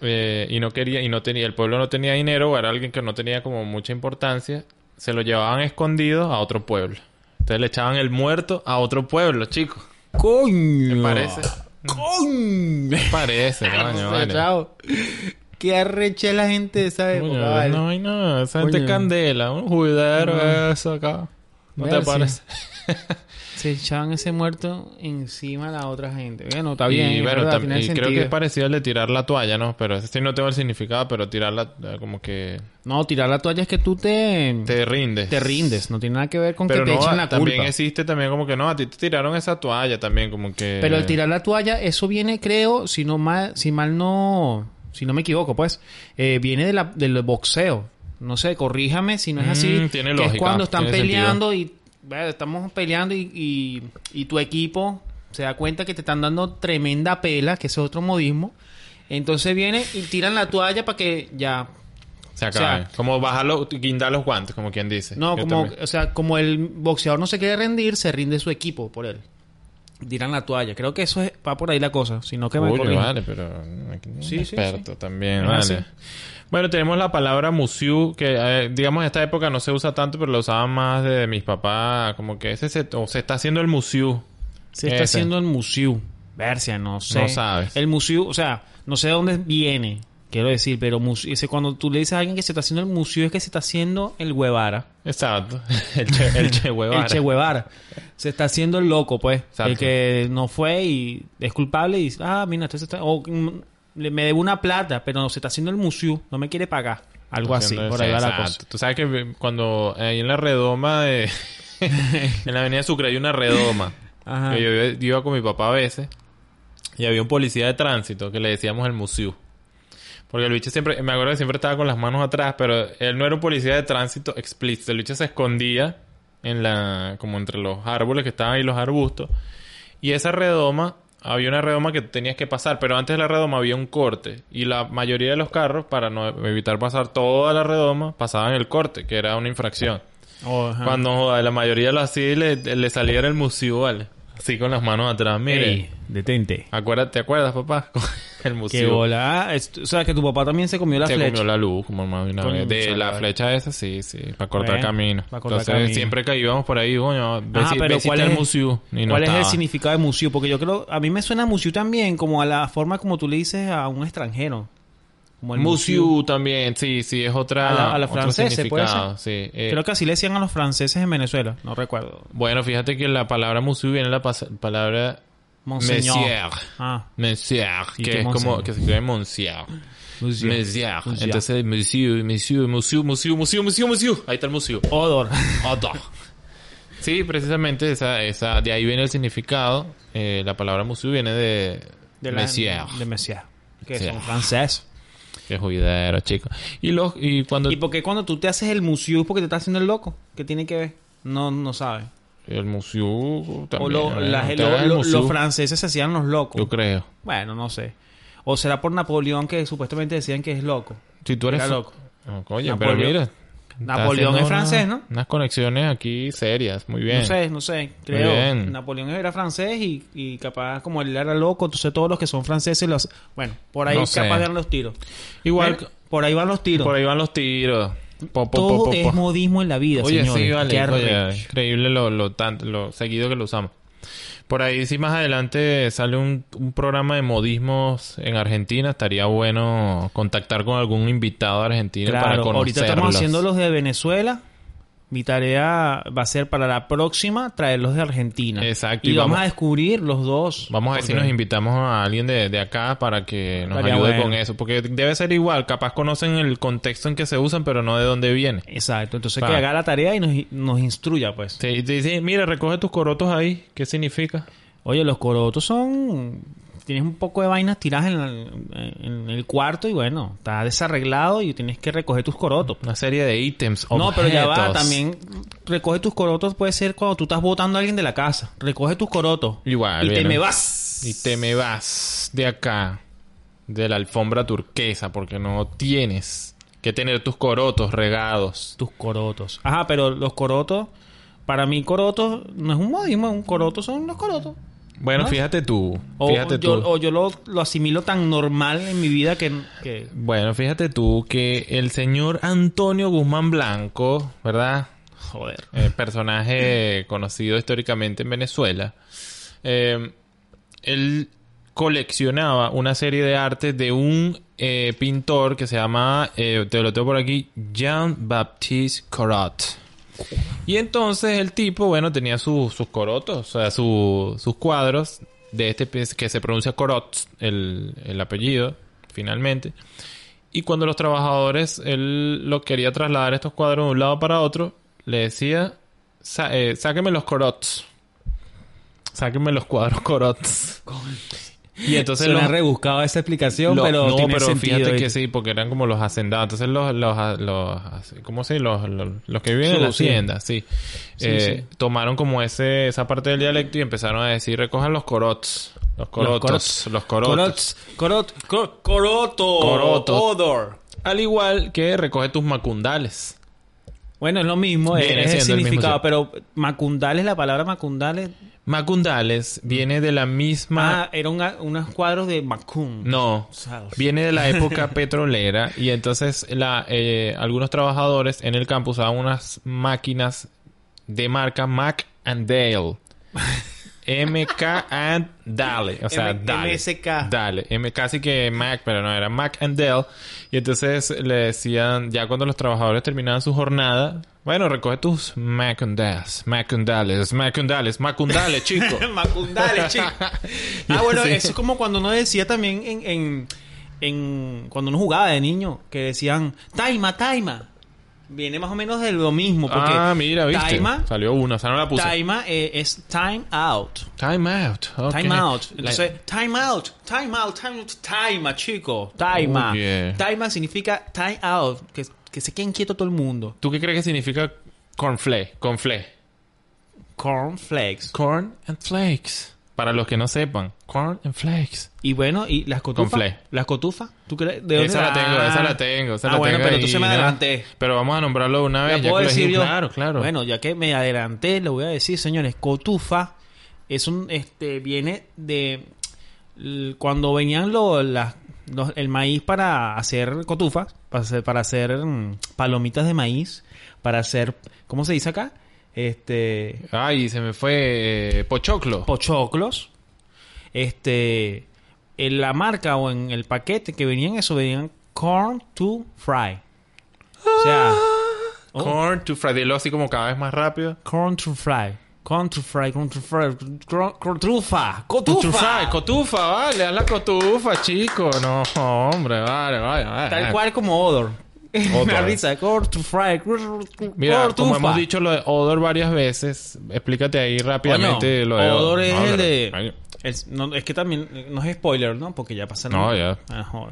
eh, y no quería y no tenía el pueblo no tenía dinero o era alguien que no tenía como mucha importancia, se lo llevaban escondido a otro pueblo. Entonces le echaban el muerto a otro pueblo, chicos. ¡Coño! ¿Me parece? Me parece, coño, vale. chao. Qué arreche la gente de esa época, Coño, vale. No hay nada, esa gente es candela, un juidero eso acá. ¿No te sí. se echaban ese muerto encima a la otra gente. Bueno, está bien. y bueno, verdad, tam- tiene y creo que es parecido al de tirar la toalla, ¿no? Pero sí no tengo el significado, pero tirarla eh, como que No, tirar la toalla es que tú te, te, te rindes. rindes. No tiene nada que ver con Pero que te no, echen la también culpa. existe también como que no, a ti te tiraron esa toalla también, como que... Pero el tirar la toalla, eso viene, creo, si no mal, si mal no, si no me equivoco, pues, eh, viene de la, del boxeo. No sé, corríjame si no es así. Mm, tiene que lógica, es cuando están peleando y estamos peleando y, y, y tu equipo se da cuenta que te están dando tremenda pela, que es otro modismo. Entonces viene y tiran la toalla para que ya Se o sea- como bajarlo, guindar los guantes, como quien dice. No, Yo como, también. o sea, como el boxeador no se quiere rendir, se rinde su equipo por él. Tiran la toalla. Creo que eso es, va por ahí la cosa. Si no, que me Coño, corrijan. vale, pero Sí, sí, experto también, Es vale. Bueno, tenemos la palabra museo, que eh, digamos en esta época no se usa tanto, pero lo usaban más de mis papás, como que ese se, o se está haciendo el museo. Se está Ese. haciendo el museo. Versia, no sé. No sabes. El museo, o sea, no sé de dónde viene, quiero decir, pero ese, cuando tú le dices a alguien que se está haciendo el museo es que se está haciendo el huevara. Exacto. El che, el che Guevara. El che huevara. Se está haciendo el loco, pues. Exacto. El que no fue y es culpable y dice, ah, mira, entonces está... O, mm, le- me debe una plata, pero no, se está haciendo el museo, no me quiere pagar. Algo así, Haciendo por ahí va la cosa. Tú sabes que cuando ahí en la redoma de... en la avenida Sucre hay una redoma. Ajá. Que yo, iba- yo iba con mi papá a veces y había un policía de tránsito que le decíamos el museo. Porque el bicho siempre, me acuerdo que siempre estaba con las manos atrás, pero él no era un policía de tránsito explícito. El bicho se escondía en la, como entre los árboles que estaban ahí, los arbustos. Y esa redoma, había una redoma que tenías que pasar, pero antes de la redoma había un corte. Y la mayoría de los carros, para no evitar pasar toda la redoma, pasaban el corte, que era una infracción. Oh. Cuando la mayoría lo hacía y le, le salía el museo, ¿vale? Así con las manos atrás. Mire, Ey, detente. acuérdate, ¿te acuerdas, papá? El museo. bola. Ah, es- o sea, que tu papá también se comió la Se flecha. comió la luz, como más de una Coño, vez. De la flecha esa, sí, sí. Para cortar Bueno, camino. para cortar Entonces, camino. siempre que íbamos por ahí, coño, ve si- pero ve si ¿cuál está es, el museo. Y no ¿cuál es el estaba. significado de museo? Porque yo creo, a mí me suena museo también como a la forma como tú le dices a un extranjero. Como el Museo también, sí, sí, es otra. A la- a los otro franceses, ¿puede significado, Sí. Eh, Creo que así le decían a los franceses en Venezuela. No recuerdo. Bueno, fíjate que la palabra museo viene de la palabra Monseñor. Monsieur. Ah. Monsieur, ¿Y que es como Monseñor? que se escribe Monsieur. Monsieur. Monsieur. Monsieur. Entonces, Monsieur, Monsieur, Museo, Museo, Museo, Museo, Museo. Ahí está el museo. Odor. Otto. Sí, precisamente esa, esa, de ahí viene el significado. Eh, la palabra museo viene de, De la- Messier, De Messier. Que Sí. son francés. Es juidero, chico. Y los, y cuando ¿Y por qué cuando tú te haces el museo es porque te estás haciendo el loco? ¿Qué tiene que ver? No, no sabes. el museo también. O lo- bueno, la- te lo- hagas el lo- museo, los franceses se hacían los locos. Yo creo. Bueno, no sé. O será por Napoleón que supuestamente decían que es loco. Si tú eres Era loco. Coño, Napoleón- pero mira. Napoleón es francés, una- ¿no? Unas conexiones aquí serias. Muy bien. No sé, no sé. Creo. Napoleón era francés y, y capaz como él era loco, entonces todos los que son franceses los... Bueno, por ahí No capaz dan los tiros. Igual, Por ahí van los tiros. por ahí van los tiros. Po, po, po, Todo po, es modismo en la vida, Oye, señores. sí, vale. Qué Oye, arrecho. increíble lo, lo, tanto, lo seguido que lo usamos. Por ahí, si más adelante sale un, un programa de modismos en Argentina, estaría bueno contactar con algún invitado de Argentina para Claro, conocerlos. ahorita estamos haciendo los de Venezuela. Mi tarea va a ser para la próxima traerlos de Argentina. Exacto, Y, y vamos, vamos- a descubrir los dos. Vamos a ver si nos invitamos a alguien de, de acá para que nos ayude bueno. con eso. Porque debe ser igual. Capaz conocen el contexto en que se usan, pero no de dónde viene. Exacto, entonces que haga la tarea y nos, nos instruya, pues. Te, te dicen, mira, recoge tus corotos ahí. ¿Qué significa? Oye, los corotos son... Tienes un poco de vainas tiradas en, la- en el cuarto y bueno, está desarreglado y tienes que recoger tus corotos. Una serie de ítems, No, pero ya va, objetos. también recoge tus corotos puede ser cuando tú estás botando a alguien de la casa. Recoge tus corotos. Igual, Y te me vas. Y te me vas de acá, de la alfombra turquesa, porque no tienes que tener tus corotos regados. Tus corotos. Ajá, pero los corotos, para mí corotos no es un modismo, un coroto son los corotos. Bueno, ¿No? fíjate tú, O fíjate yo, tú. o yo lo, lo asimilo tan normal en mi vida que... que Bueno, fíjate tú que el señor Antonio Guzmán Blanco, ¿verdad? joder. Eh, personaje conocido históricamente en Venezuela. eh, él coleccionaba una serie de artes de un eh, pintor que se llama, eh, te lo tengo por aquí, Jean-Baptiste Corot. Y entonces el tipo, bueno, tenía sus corotos, o sea, su- sus cuadros de este que se pronuncia Corot, el, el apellido, finalmente. Y cuando los trabajadores, él lo quería trasladar estos cuadros de un lado para otro, le decía, "Sa- eh, los corots. Sáqueme los cuadros corots. Y entonces Suena los, rebuscado esa explicación, lo- pero no, tiene pero sentido. fíjate que sí, porque eran como los hacendados. Entonces los, los, los, ¿cómo se los, los, los que viven en la hacienda, sí. Sí, Eh, sí. Tomaron como ese, esa parte del dialecto y empezaron a decir, recojan los corots. Los corotos. Los corotos. Corots. Corot. cor- coroto. Coroto. Odor. Al igual que recoge tus macundales. Bueno, es lo mismo, es, es el significado, pero macundales, la palabra macundales, Macundales viene de la misma... ah, eran unos cuadros de Macun. No, South. viene de la época petrolera y entonces la, eh, algunos trabajadores en el campo usaban unas máquinas de marca Mac and Dale. MK and Dale. O sea, M- Dale. MSK. Dale. M casi que Mac, pero no, era Mac and Dale. Y entonces le decían, ya cuando los trabajadores terminaban su jornada, bueno, recoge tus Macundales, Macundales, Macundales, Macundales, chico. Macundales, chico. ah, bueno, Sí. eso es como cuando uno decía también en, en, en- cuando uno jugaba de niño, que decían, taima, taima. Viene más o menos de lo mismo, porque ah, mira, viste. taima, Salió uno, o sea, no la puse. taima eh, es time out. Time out. ok. Time out. Entonces, time out, time out, time out, time, chico. Time. Oh, yeah. Time Time time out. Que, que se quede quieto todo el mundo. ¿Tú qué crees que significa cornflake? Cornflake. Cornflakes. Corn and flakes. Para los que no sepan. Corn and flakes. Y bueno, ¿y las cotufas? ¿Las cotufas? ¿Tú crees? ¿De dónde Esa la tengo, Ah. esa la tengo. Esa ah, la bueno, tengo pero ahí, entonces me adelanté. Pero vamos a nombrarlo una vez. ¿La ya puedo decir yo? Claro, claro. Bueno, ya que me adelanté, le voy a decir, señores, cotufa es un, este, viene de cuando venían lo- las- los- el maíz para hacer cotufas, para hacer, para hacer mm, palomitas de maíz, para hacer, ¿cómo se dice acá? Este, Ay, se me fue eh, Pochoclo. pochoclos. Este, en la marca o en el paquete que venían eso, venían corn to fry. O sea, oh. Corn to fry. Dilo así como cada vez más rápido. Corn to fry. Corn to fry, corn to fry. Cotufa. fry. Cotufa, vale. Haz la cotufa, chico. No, hombre, vale, vale. vale. Tal cual como odor. Risa. Corn to fry. Mira, como tufa. hemos dicho lo de odor varias veces, explícate ahí rápidamente lo de odor es No, el de... Es, no, es que también... No es spoiler, ¿no? Porque ya pasaron... No, ya. Ah.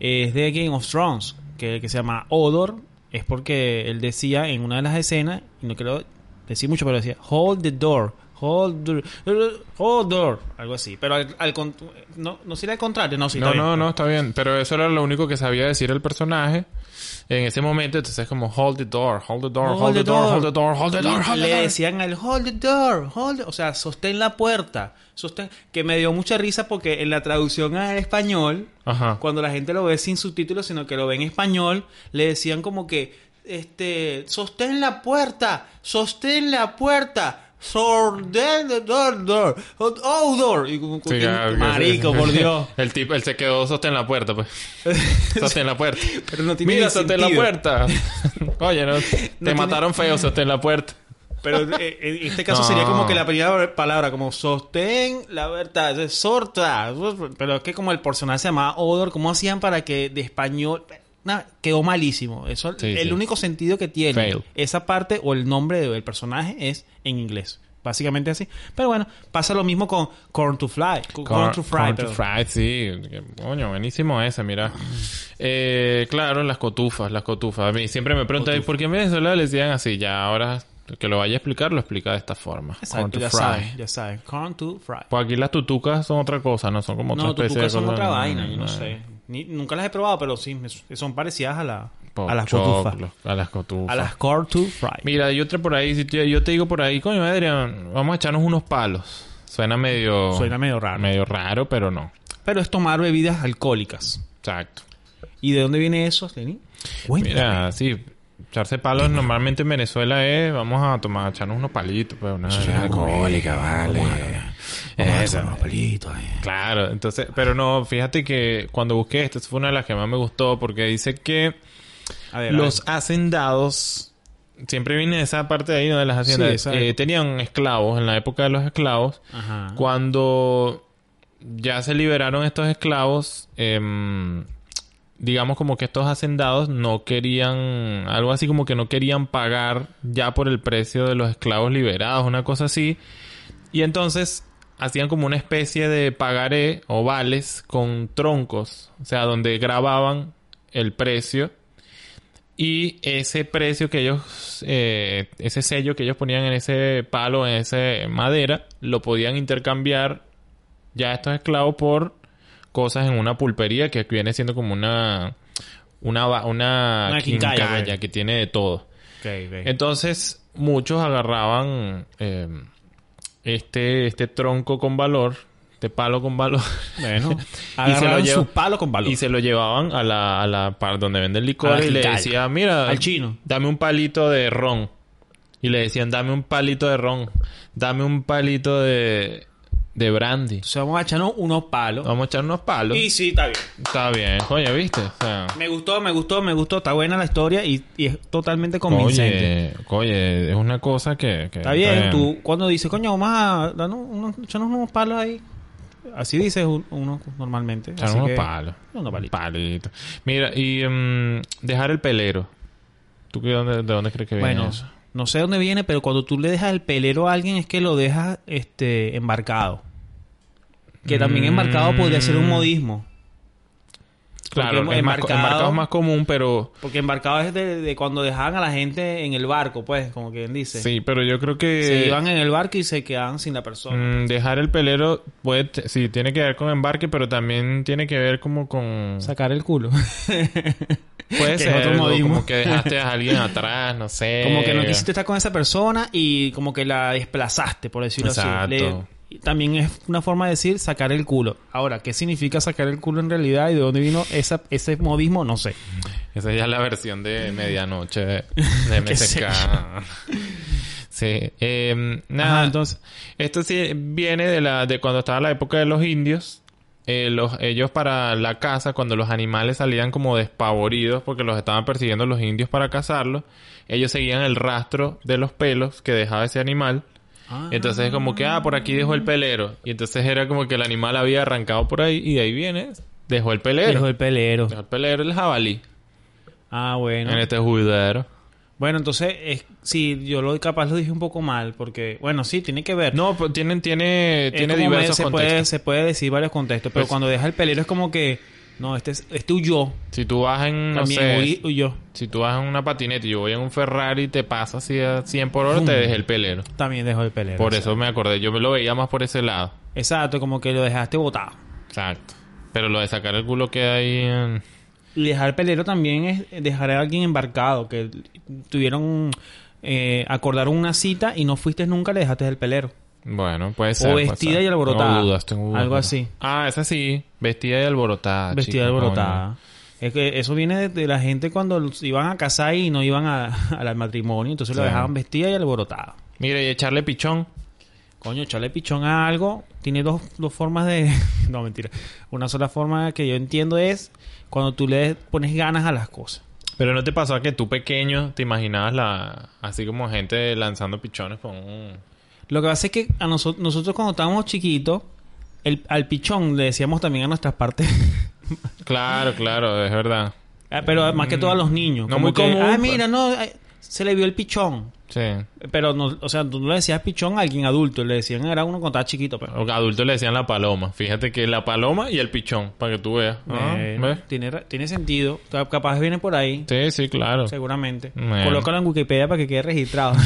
Es de Game of Thrones. Que, que se llama Odor. Es porque él decía en una de las escenas... Y no quiero decir mucho, pero decía... Hold the door. Hold the... Hold door. Algo así. Pero al, al no, no sería al contrario. No, sí, No, no, bien. no, está bien. Pero eso era lo único que sabía decir el personaje en ese momento. Entonces es como hold the door, hold the door, hold, the door, hold the door, hold the door, Le decían al hold the door, hold, o sea, sostén la puerta, sostén, que me dio mucha risa porque en la traducción al español, Ajá. cuando la gente lo ve sin subtítulos, sino que lo ve en español, le decían como que, este, sostén la puerta, sostén la puerta. Odor. Y como, Sí, ya, marico, por Dios. El tipo, él se quedó sostén la puerta, pues. sostén la puerta. Pero no tiene Mira, sostén la puerta. Oye, no, te tiene- mataron feo, sostén la puerta. Pero eh, en este caso No. sería como que la primera palabra, como sostén la verdad, es sorta. Pero es que como el personaje se llamaba Odor, ¿cómo hacían para que de español... Nada, quedó malísimo. Eso, Sí, el sí. único sentido que tiene Fail. esa parte o el nombre del personaje es en inglés. Básicamente así. Pero bueno, pasa lo mismo con Corn to Fly. Corn, to Fry. Corn to fry, sí. Coño, buenísimo ese, mira. Eh, claro, las cotufas, las cotufas. A mí siempre me preguntan. ¿por qué en Venezuela le decían así? Ya ahora que lo vaya a explicar, lo explica de esta forma. Corn Exacto, to ya fry. saben, ya saben. Corn to Fry. Pues aquí las tutucas son otra cosa, no son como otra No, especie tutucas de son cosa. otra vaina, yo no no, sé. Ni- nunca las he probado, pero sí, me- son parecidas a, la, a las cotufas. A las cotufas. A las corn to fry. Mira, hay otra por ahí. Si te- yo te digo por ahí, coño, Adrián, vamos a echarnos unos palos. Suena medio... Suena medio raro. Medio raro, pero no. Pero es tomar bebidas alcohólicas. Exacto. ¿Y de dónde viene eso, Lenny? Cuéntame. Mira, sí, echarse palos normalmente en Venezuela es, vamos a tomar, echarnos unos palitos, pues una bebida alcohólica, vale. Claro, entonces, pero no, fíjate que cuando busqué esta fue una de las que más me gustó porque dice que ver, los hacendados siempre viene esa parte de ahí ¿no? de las haciendas. Sí. Eh, tenían esclavos en la época de los esclavos. Ajá. Cuando ya se liberaron estos esclavos, em, digamos como que estos hacendados no querían, algo así como que no querían pagar ya por el precio de los esclavos liberados, una cosa así. Y entonces hacían como una especie de pagaré o vales con troncos, o sea, donde grababan el precio. Y ese precio que ellos, eh, ese sello que ellos ponían en ese palo, en esa madera, lo podían intercambiar ya estos esclavos por cosas en una pulpería que viene siendo como una una, una, Una quincalla, quincalla que tiene de todo. Entonces, muchos agarraban eh, este, este tronco con valor, este palo con valor, Bueno, Y se lo lleva- su palo con valor. y se lo llevaban a la, a la par donde venden licor y le quincalla. decía, mira, Al chino. dame un palito de ron. Y le decían, dame un palito de ron, dame un palito de, de brandy. Entonces vamos a echarnos unos palos. Vamos a echar unos palos. Y sí, está bien. Está bien, coño, ¿viste? O sea, Me gustó, me gustó, me gustó. Está buena la historia y, y es totalmente convincente. oye, oye, es una cosa que... que Está bien, tú cuando dices, coño, vamos a darnos unos, echarnos unos palos ahí. Así dices un- uno normalmente. Echar Así unos que- palos. Unos palitos. Mira, y mm, dejar el pelero. ¿Tú qué, dónde, de dónde crees que viene Bueno, eso? no sé dónde viene, pero cuando tú le dejas el pelero a alguien es que lo dejas este embarcado. Que también Mm. embarcado podría ser un modismo. Claro, porque embarcado- embarcado es más común, pero... Porque embarcado es de, de cuando dejaban a la gente en el barco, pues, como quien dice. Sí, pero yo creo que... Se iban en el barco y se quedaban sin la persona. Mm, dejar el pelero puede, sí, tiene que ver con embarque, pero también tiene que ver como con... Sacar el culo. Puede ser otro algo modismo. como que dejaste a alguien atrás, no sé. como que no quisiste estar con esa persona y como que la desplazaste, por decirlo Exacto. así. Le- también es una forma de decir sacar el culo. Ahora, ¿qué significa sacar el culo en realidad y de dónde vino esa, ese modismo? No sé. Esa ya es la versión de medianoche de, MSK. sí. Eh, nada, Ajá, entonces. Esto sí viene de la de cuando estaba la época de los indios. Eh, los, ellos para la caza, cuando los animales salían como despavoridos porque los estaban persiguiendo los indios para cazarlos, ellos seguían el rastro de los pelos que dejaba ese animal. Entonces es como que, ah, por aquí dejó el pelero. Y entonces era como que el animal había arrancado por ahí y de ahí viene, dejó el pelero. Dijo el pelero. Dejó el pelero el jabalí Ah, bueno. en este juidero. Bueno, entonces, es, sí, yo lo capaz lo dije un poco mal, porque, bueno, sí, tiene que ver. No, pues tienen, tiene, Es tiene como diversos se contextos. puede, se puede decir varios contextos, pero Pues- cuando deja el pelero es como que, no, este, es- este huyó. Si tú vas en, no sé, huyó. si tú vas en una patineta y yo voy en un Ferrari y te pasa así a 100 por hora, te dejé el pelero. También dejó el pelero. Por exacto. eso me acordé. Yo me lo veía más por ese lado. Exacto, como que lo dejaste botado. Exacto. Pero lo de sacar el culo queda ahí en... Y dejar el pelero también es dejar a alguien embarcado, que tuvieron, eh, acordaron una cita y no fuiste nunca, le dejaste el pelero. Bueno, puede ser. puede vestida ser. y alborotada. Tengo dudas, tengo dudas. Algo así. Ah, esa sí. Vestida y alborotada. Vestida chico, alborotada. Es que eso viene de, de la gente cuando iban a casar y no iban a- al matrimonio, entonces lo Sí. dejaban vestida y alborotada. Mira, y echarle pichón. Coño, echarle pichón a algo tiene dos, dos formas de... no, mentira. Una sola forma que yo entiendo es cuando tú le pones ganas a las cosas. Pero ¿no te pasó que tú pequeño te imaginabas la... Así como gente lanzando pichones con un... Lo que pasa es que a nosotros, nosotros cuando estábamos chiquitos, el, al pichón le decíamos también a nuestras partes... Claro, claro, es verdad. Ah, Pero más que todo a los niños. No como muy que, común, Ah, pues. mira, no, ay, se le vio el pichón. Sí. Pero, no, o sea, tú no le decías pichón a alguien adulto. Le decían, era uno cuando estaba chiquito. Pero, Los adultos le decían la paloma. Fíjate que la paloma y el pichón, para que tú veas. Ah, tiene, tiene sentido. Ca- Capaz viene por ahí. Sí, sí, claro. Seguramente. Bueno. Colócalo en Wikipedia para que quede registrado.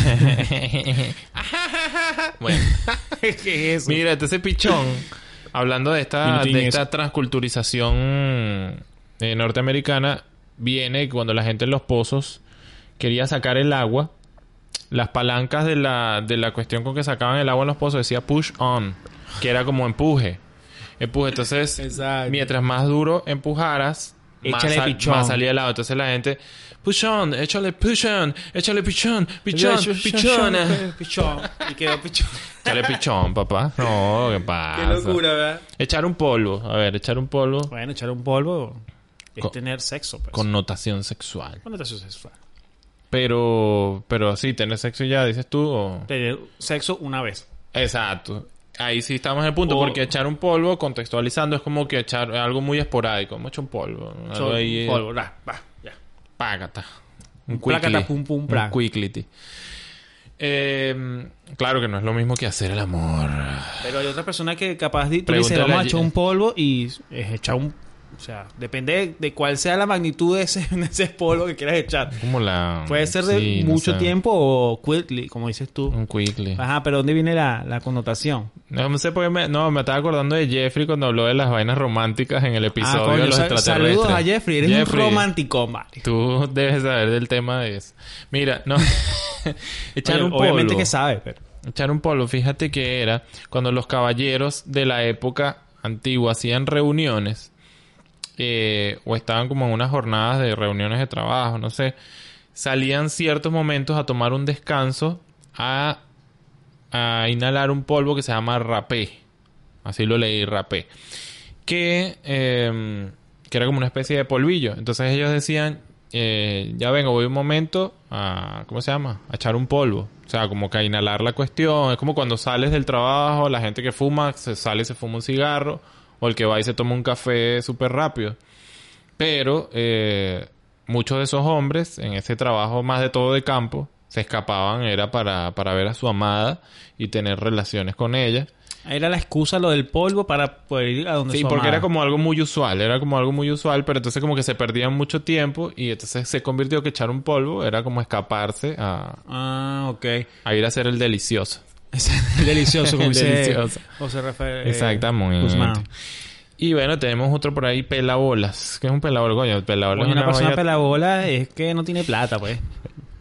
bueno, ¿Qué es eso? mira, este pichón, hablando de esta, de esta transculturización eh, norteamericana, viene cuando la gente en los pozos quería sacar el agua, las palancas de la, de la cuestión con que sacaban el agua en los pozos decía push on, que era como empuje. Empuje, entonces, Exacto. mientras más duro empujaras, más, Échale sal- pichón. más salía el agua. Entonces la gente, push on, échale push on, échale pichón, pichón, pichona. Pichón. Y quedó pichón. Échale pichón, papá. No, ¿qué pasa? ¿verdad? Echar un polvo. A ver, echar un polvo. Bueno, echar un polvo es Con- tener sexo, pues. Connotación sexual. Connotación sexual. Pero, pero sí, tener sexo ya, dices tú, o... Tener sexo una vez. Exacto. Ahí sí estamos en el punto, O- porque echar un polvo, contextualizando, es como que echar algo muy esporádico. Hemos hecho un polvo. Algo ahí, eh, polvo, va, ya. Págata. Un quickly. pum, pum, Un plan. quicklity. Eh, claro que no es lo mismo que hacer el amor. Pero hay otra persona que capaz de, tú dices, vamos a echar un polvo y es echar un... O sea, depende de, cuál sea la magnitud de ese, de ese polvo que quieras echar. Como la... Puede ser de sí, no mucho sé. tiempo o quickly, como dices tú. Un quickly. Ajá, pero ¿dónde viene la, la connotación? No sé por qué me... No, me estaba acordando de Jeffrey cuando habló de las vainas románticas en el episodio ah, coño, de los extraterrestres. saludos a Jeffrey. Eres Jeffrey, un romántico, Mario. Tú debes saber del tema de eso. Mira, no... Echar Oye, un polvo. Obviamente que sabe, pero... Echar un polvo, fíjate que era cuando los caballeros de la época antigua hacían reuniones eh, o estaban como en unas jornadas de reuniones de trabajo, no sé, salían ciertos momentos a tomar un descanso a, a inhalar un polvo que se llama rapé. Así lo leí, rapé. Que, eh, que era como una especie de polvillo. Entonces ellos decían, eh, ya vengo, voy un momento a, ¿cómo se llama? A echar un polvo. O sea, como que a inhalar la cuestión. Es como cuando sales del trabajo, la gente que fuma, se sale y se fuma un cigarro. O el que va y se toma un café súper rápido. Pero eh, muchos de esos hombres, en ese trabajo más de todo de campo, se escapaban, era para, para ver a su amada y tener relaciones con ella. Era la excusa lo del polvo para poder ir a donde Sí, su porque amada. era como algo muy usual, era como algo muy usual, pero entonces como que se perdían mucho tiempo y entonces se convirtió que echar un polvo era como escaparse a, Ah, ok. a ir a hacer el delicioso. Delicioso, como dice. José Rafael. eh, Exactamente. Guzmán. Y bueno, tenemos otro por ahí, pelabolas. ¿Qué es un pelabola? Coño, pelabola una persona vaina pelabola es que no tiene plata, pues.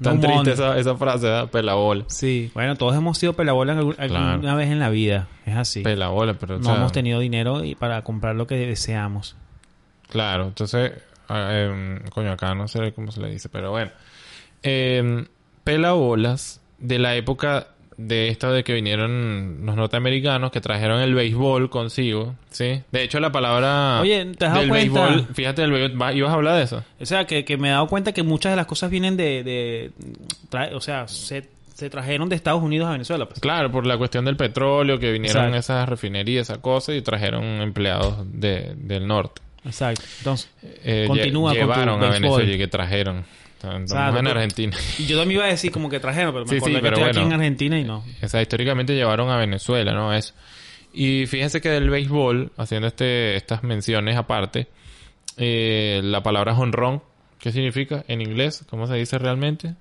tan No triste esa, esa frase, ¿verdad? Pelabola. Sí. Bueno, todos hemos sido pelabola en algún- alguna Claro. vez en la vida. Es así. Pelabola, pero o no sea, hemos tenido dinero y para comprar lo que deseamos. Claro, entonces, em, coño, acá no sé cómo se le dice, pero bueno. Em, pelabolas de la época de esta de que vinieron los norteamericanos que trajeron el béisbol consigo, ¿sí? De hecho, la palabra Oye, ¿te has dado del cuenta? béisbol, fíjate, el béisbol, ¿va- ¿ibas a hablar de eso? O sea, que, que me he dado cuenta que muchas de las cosas vienen de... de o sea, se, se trajeron de Estados Unidos a Venezuela. Pues. Claro, por la cuestión del petróleo, que vinieron Exacto. esas refinerías, esa cosa, y trajeron empleados de, del norte. Exacto. Entonces, Eh, Continúa lle- con tu llevaron a. Venezuela y que trajeron. Estamos en Argentina. y yo también iba a decir como que trajeron, pero me Sí, que estoy aquí en Argentina y no. O sea, históricamente llevaron a Venezuela, ¿no? Eso. Y fíjense que del béisbol, haciendo este, estas menciones aparte, eh, la palabra honrón, ¿qué significa en inglés? ¿Cómo se dice realmente?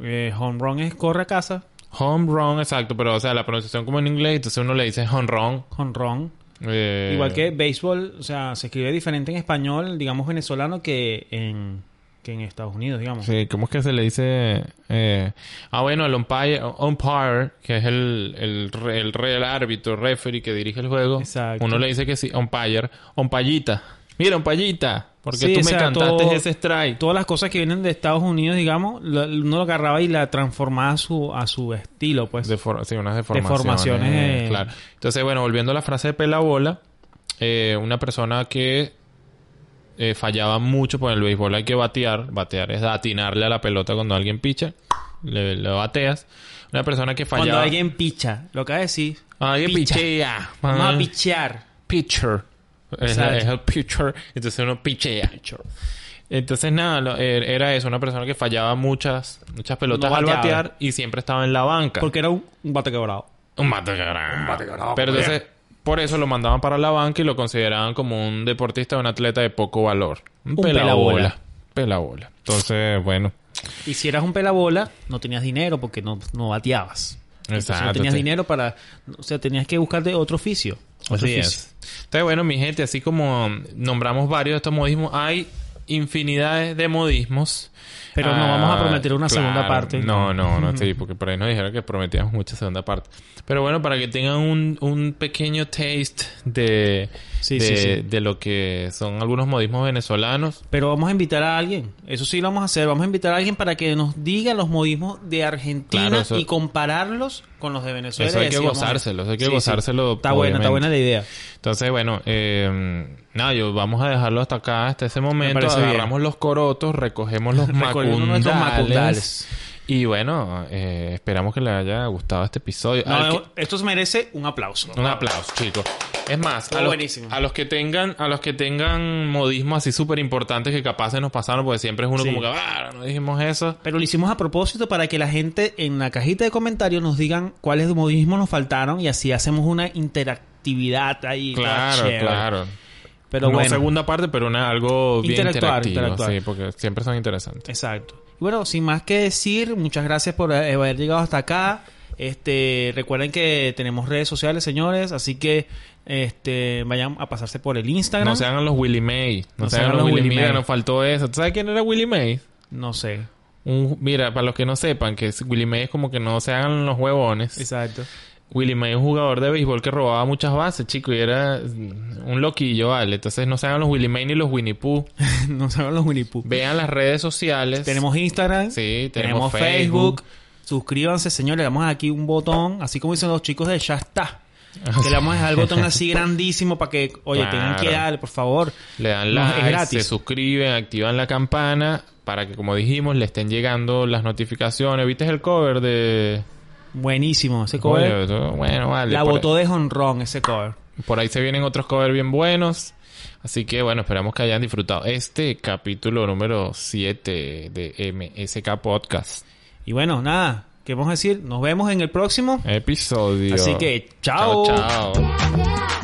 Eh, home run es corre a casa. Home run, exacto, pero o sea, la pronunciación como en inglés, entonces uno le dice honrón. Home run. Eh, Igual que béisbol, o sea, se escribe diferente en español, digamos venezolano, que en, que en Estados Unidos, digamos. Sí, ¿cómo es que se le dice? Eh, ah, bueno, el umpire, umpire que es el, el, el, el árbitro, referee que dirige el juego. Exacto. Uno le dice que sí, umpire, umpallita. Mira, umpallita, porque Sí, tú me sea, cantaste todo- ese strike. Todas las cosas que vienen de Estados Unidos, digamos, lo- uno lo agarraba y la transformaba a su, a su estilo, pues. Defor- sí, unas deformaciones. Deformaciones, eh. Claro. Entonces, bueno, volviendo a la frase de pelabola, eh, una persona que eh, fallaba mucho por el béisbol hay que batear. Batear es atinarle a la pelota cuando alguien picha. Le, le bateas. Una persona que fallaba... Cuando alguien picha, lo que decir. Alguien picha. pichea. Vamos Ah, a pichear. pitcher. Es, el pitcher. Entonces uno pichea. Entonces nada, lo- er- era eso, una persona que fallaba muchas, muchas pelotas No al batear y siempre estaba en la banca. Porque era un, un bate quebrado. Un bate quebrado. Pero entonces, por eso lo mandaban para la banca y lo consideraban como un deportista, un atleta de poco valor. Un, Un pelabola. Pelabola. Entonces, bueno. Y si eras un pelabola, no tenías dinero porque no, no bateabas. Entonces, no Exacto. tenías te- dinero para... O sea, tenías que buscarte otro oficio. Otro Así oficio. es. Entonces, bueno, mi gente, así como nombramos varios de estos modismos, hay infinidades de modismos. Pero no Ah, vamos a prometer una segunda claro. parte. No, no, no, sí, porque por ahí nos dijeron que prometíamos mucha segunda parte. Pero bueno, para que tengan un, un pequeño taste de, Sí, de, sí, sí. de lo que son algunos modismos venezolanos. Pero vamos a invitar a alguien. Eso sí lo vamos a hacer. Vamos a invitar a alguien para que nos diga los modismos de Argentina Claro, eso- y compararlos con los de Venezuela. Eso hay que gozárselo, eso hay que gozárselo, Está buena, está buena la idea. Entonces, bueno, eh, nada, yo vamos a dejarlo hasta acá, hasta ese momento. bien. Agarramos los corotos, recogemos los macundales. macundales. Y bueno, eh, esperamos que les haya gustado este episodio. No, que- esto se merece un aplauso. Un aplauso, chicos. Es más, a los, buenísimo. a los que tengan, a los que tengan modismos así súper importantes que capaz se nos pasaron, porque siempre es uno Sí. como que, ah, no dijimos eso. Pero lo hicimos a propósito para que la gente en la cajita de comentarios nos digan cuáles modismos nos faltaron y así hacemos una interactividad ahí. Claro, claro. Pero no bueno. segunda parte, pero una, algo bien Interactuar, interactivo. interactuar. Sí, porque siempre son interesantes. Exacto. Y bueno, sin más que decir, muchas gracias por eh, haber llegado hasta acá. Este, recuerden que tenemos redes sociales, señores, así que este vayan a pasarse por el Instagram. No se hagan los Willy May. No, se hagan los Willy, May. Mira, nos faltó eso. ¿Tú sabes quién era Willy May? No sé. Un- mira, para los que no sepan, que Willie May es como que no se hagan los huevones. Exacto. Willie May es un jugador de béisbol que robaba muchas bases, chico, y era un loquillo, ¿vale? Entonces no se hagan los Willie May ni los Winnie Pooh. no se hagan los Winnie Pooh. Vean las redes sociales. Tenemos Instagram. Sí, tenemos, tenemos Facebook. Facebook. Suscríbanse, señores. Le damos aquí un botón, así como dicen los chicos de Ya está. Que le vamos a dejar el botón así grandísimo para que, oye, tengan que darle, por favor. Le dan No, es like, gratis. se suscriben, activan la campana para que, como dijimos, le estén llegando las notificaciones. ¿Viste el cover de...? Buenísimo. Ese cover. Todo- bueno, vale. la botó de honrón ese cover. Por ahí se vienen otros covers bien buenos. Así que bueno, esperamos que hayan disfrutado este capítulo número 7 de MSK Podcast. Y bueno, nada. ¿Qué vamos a decir? Nos vemos en el próximo. Episodio. Así que, chao. Chao, chao.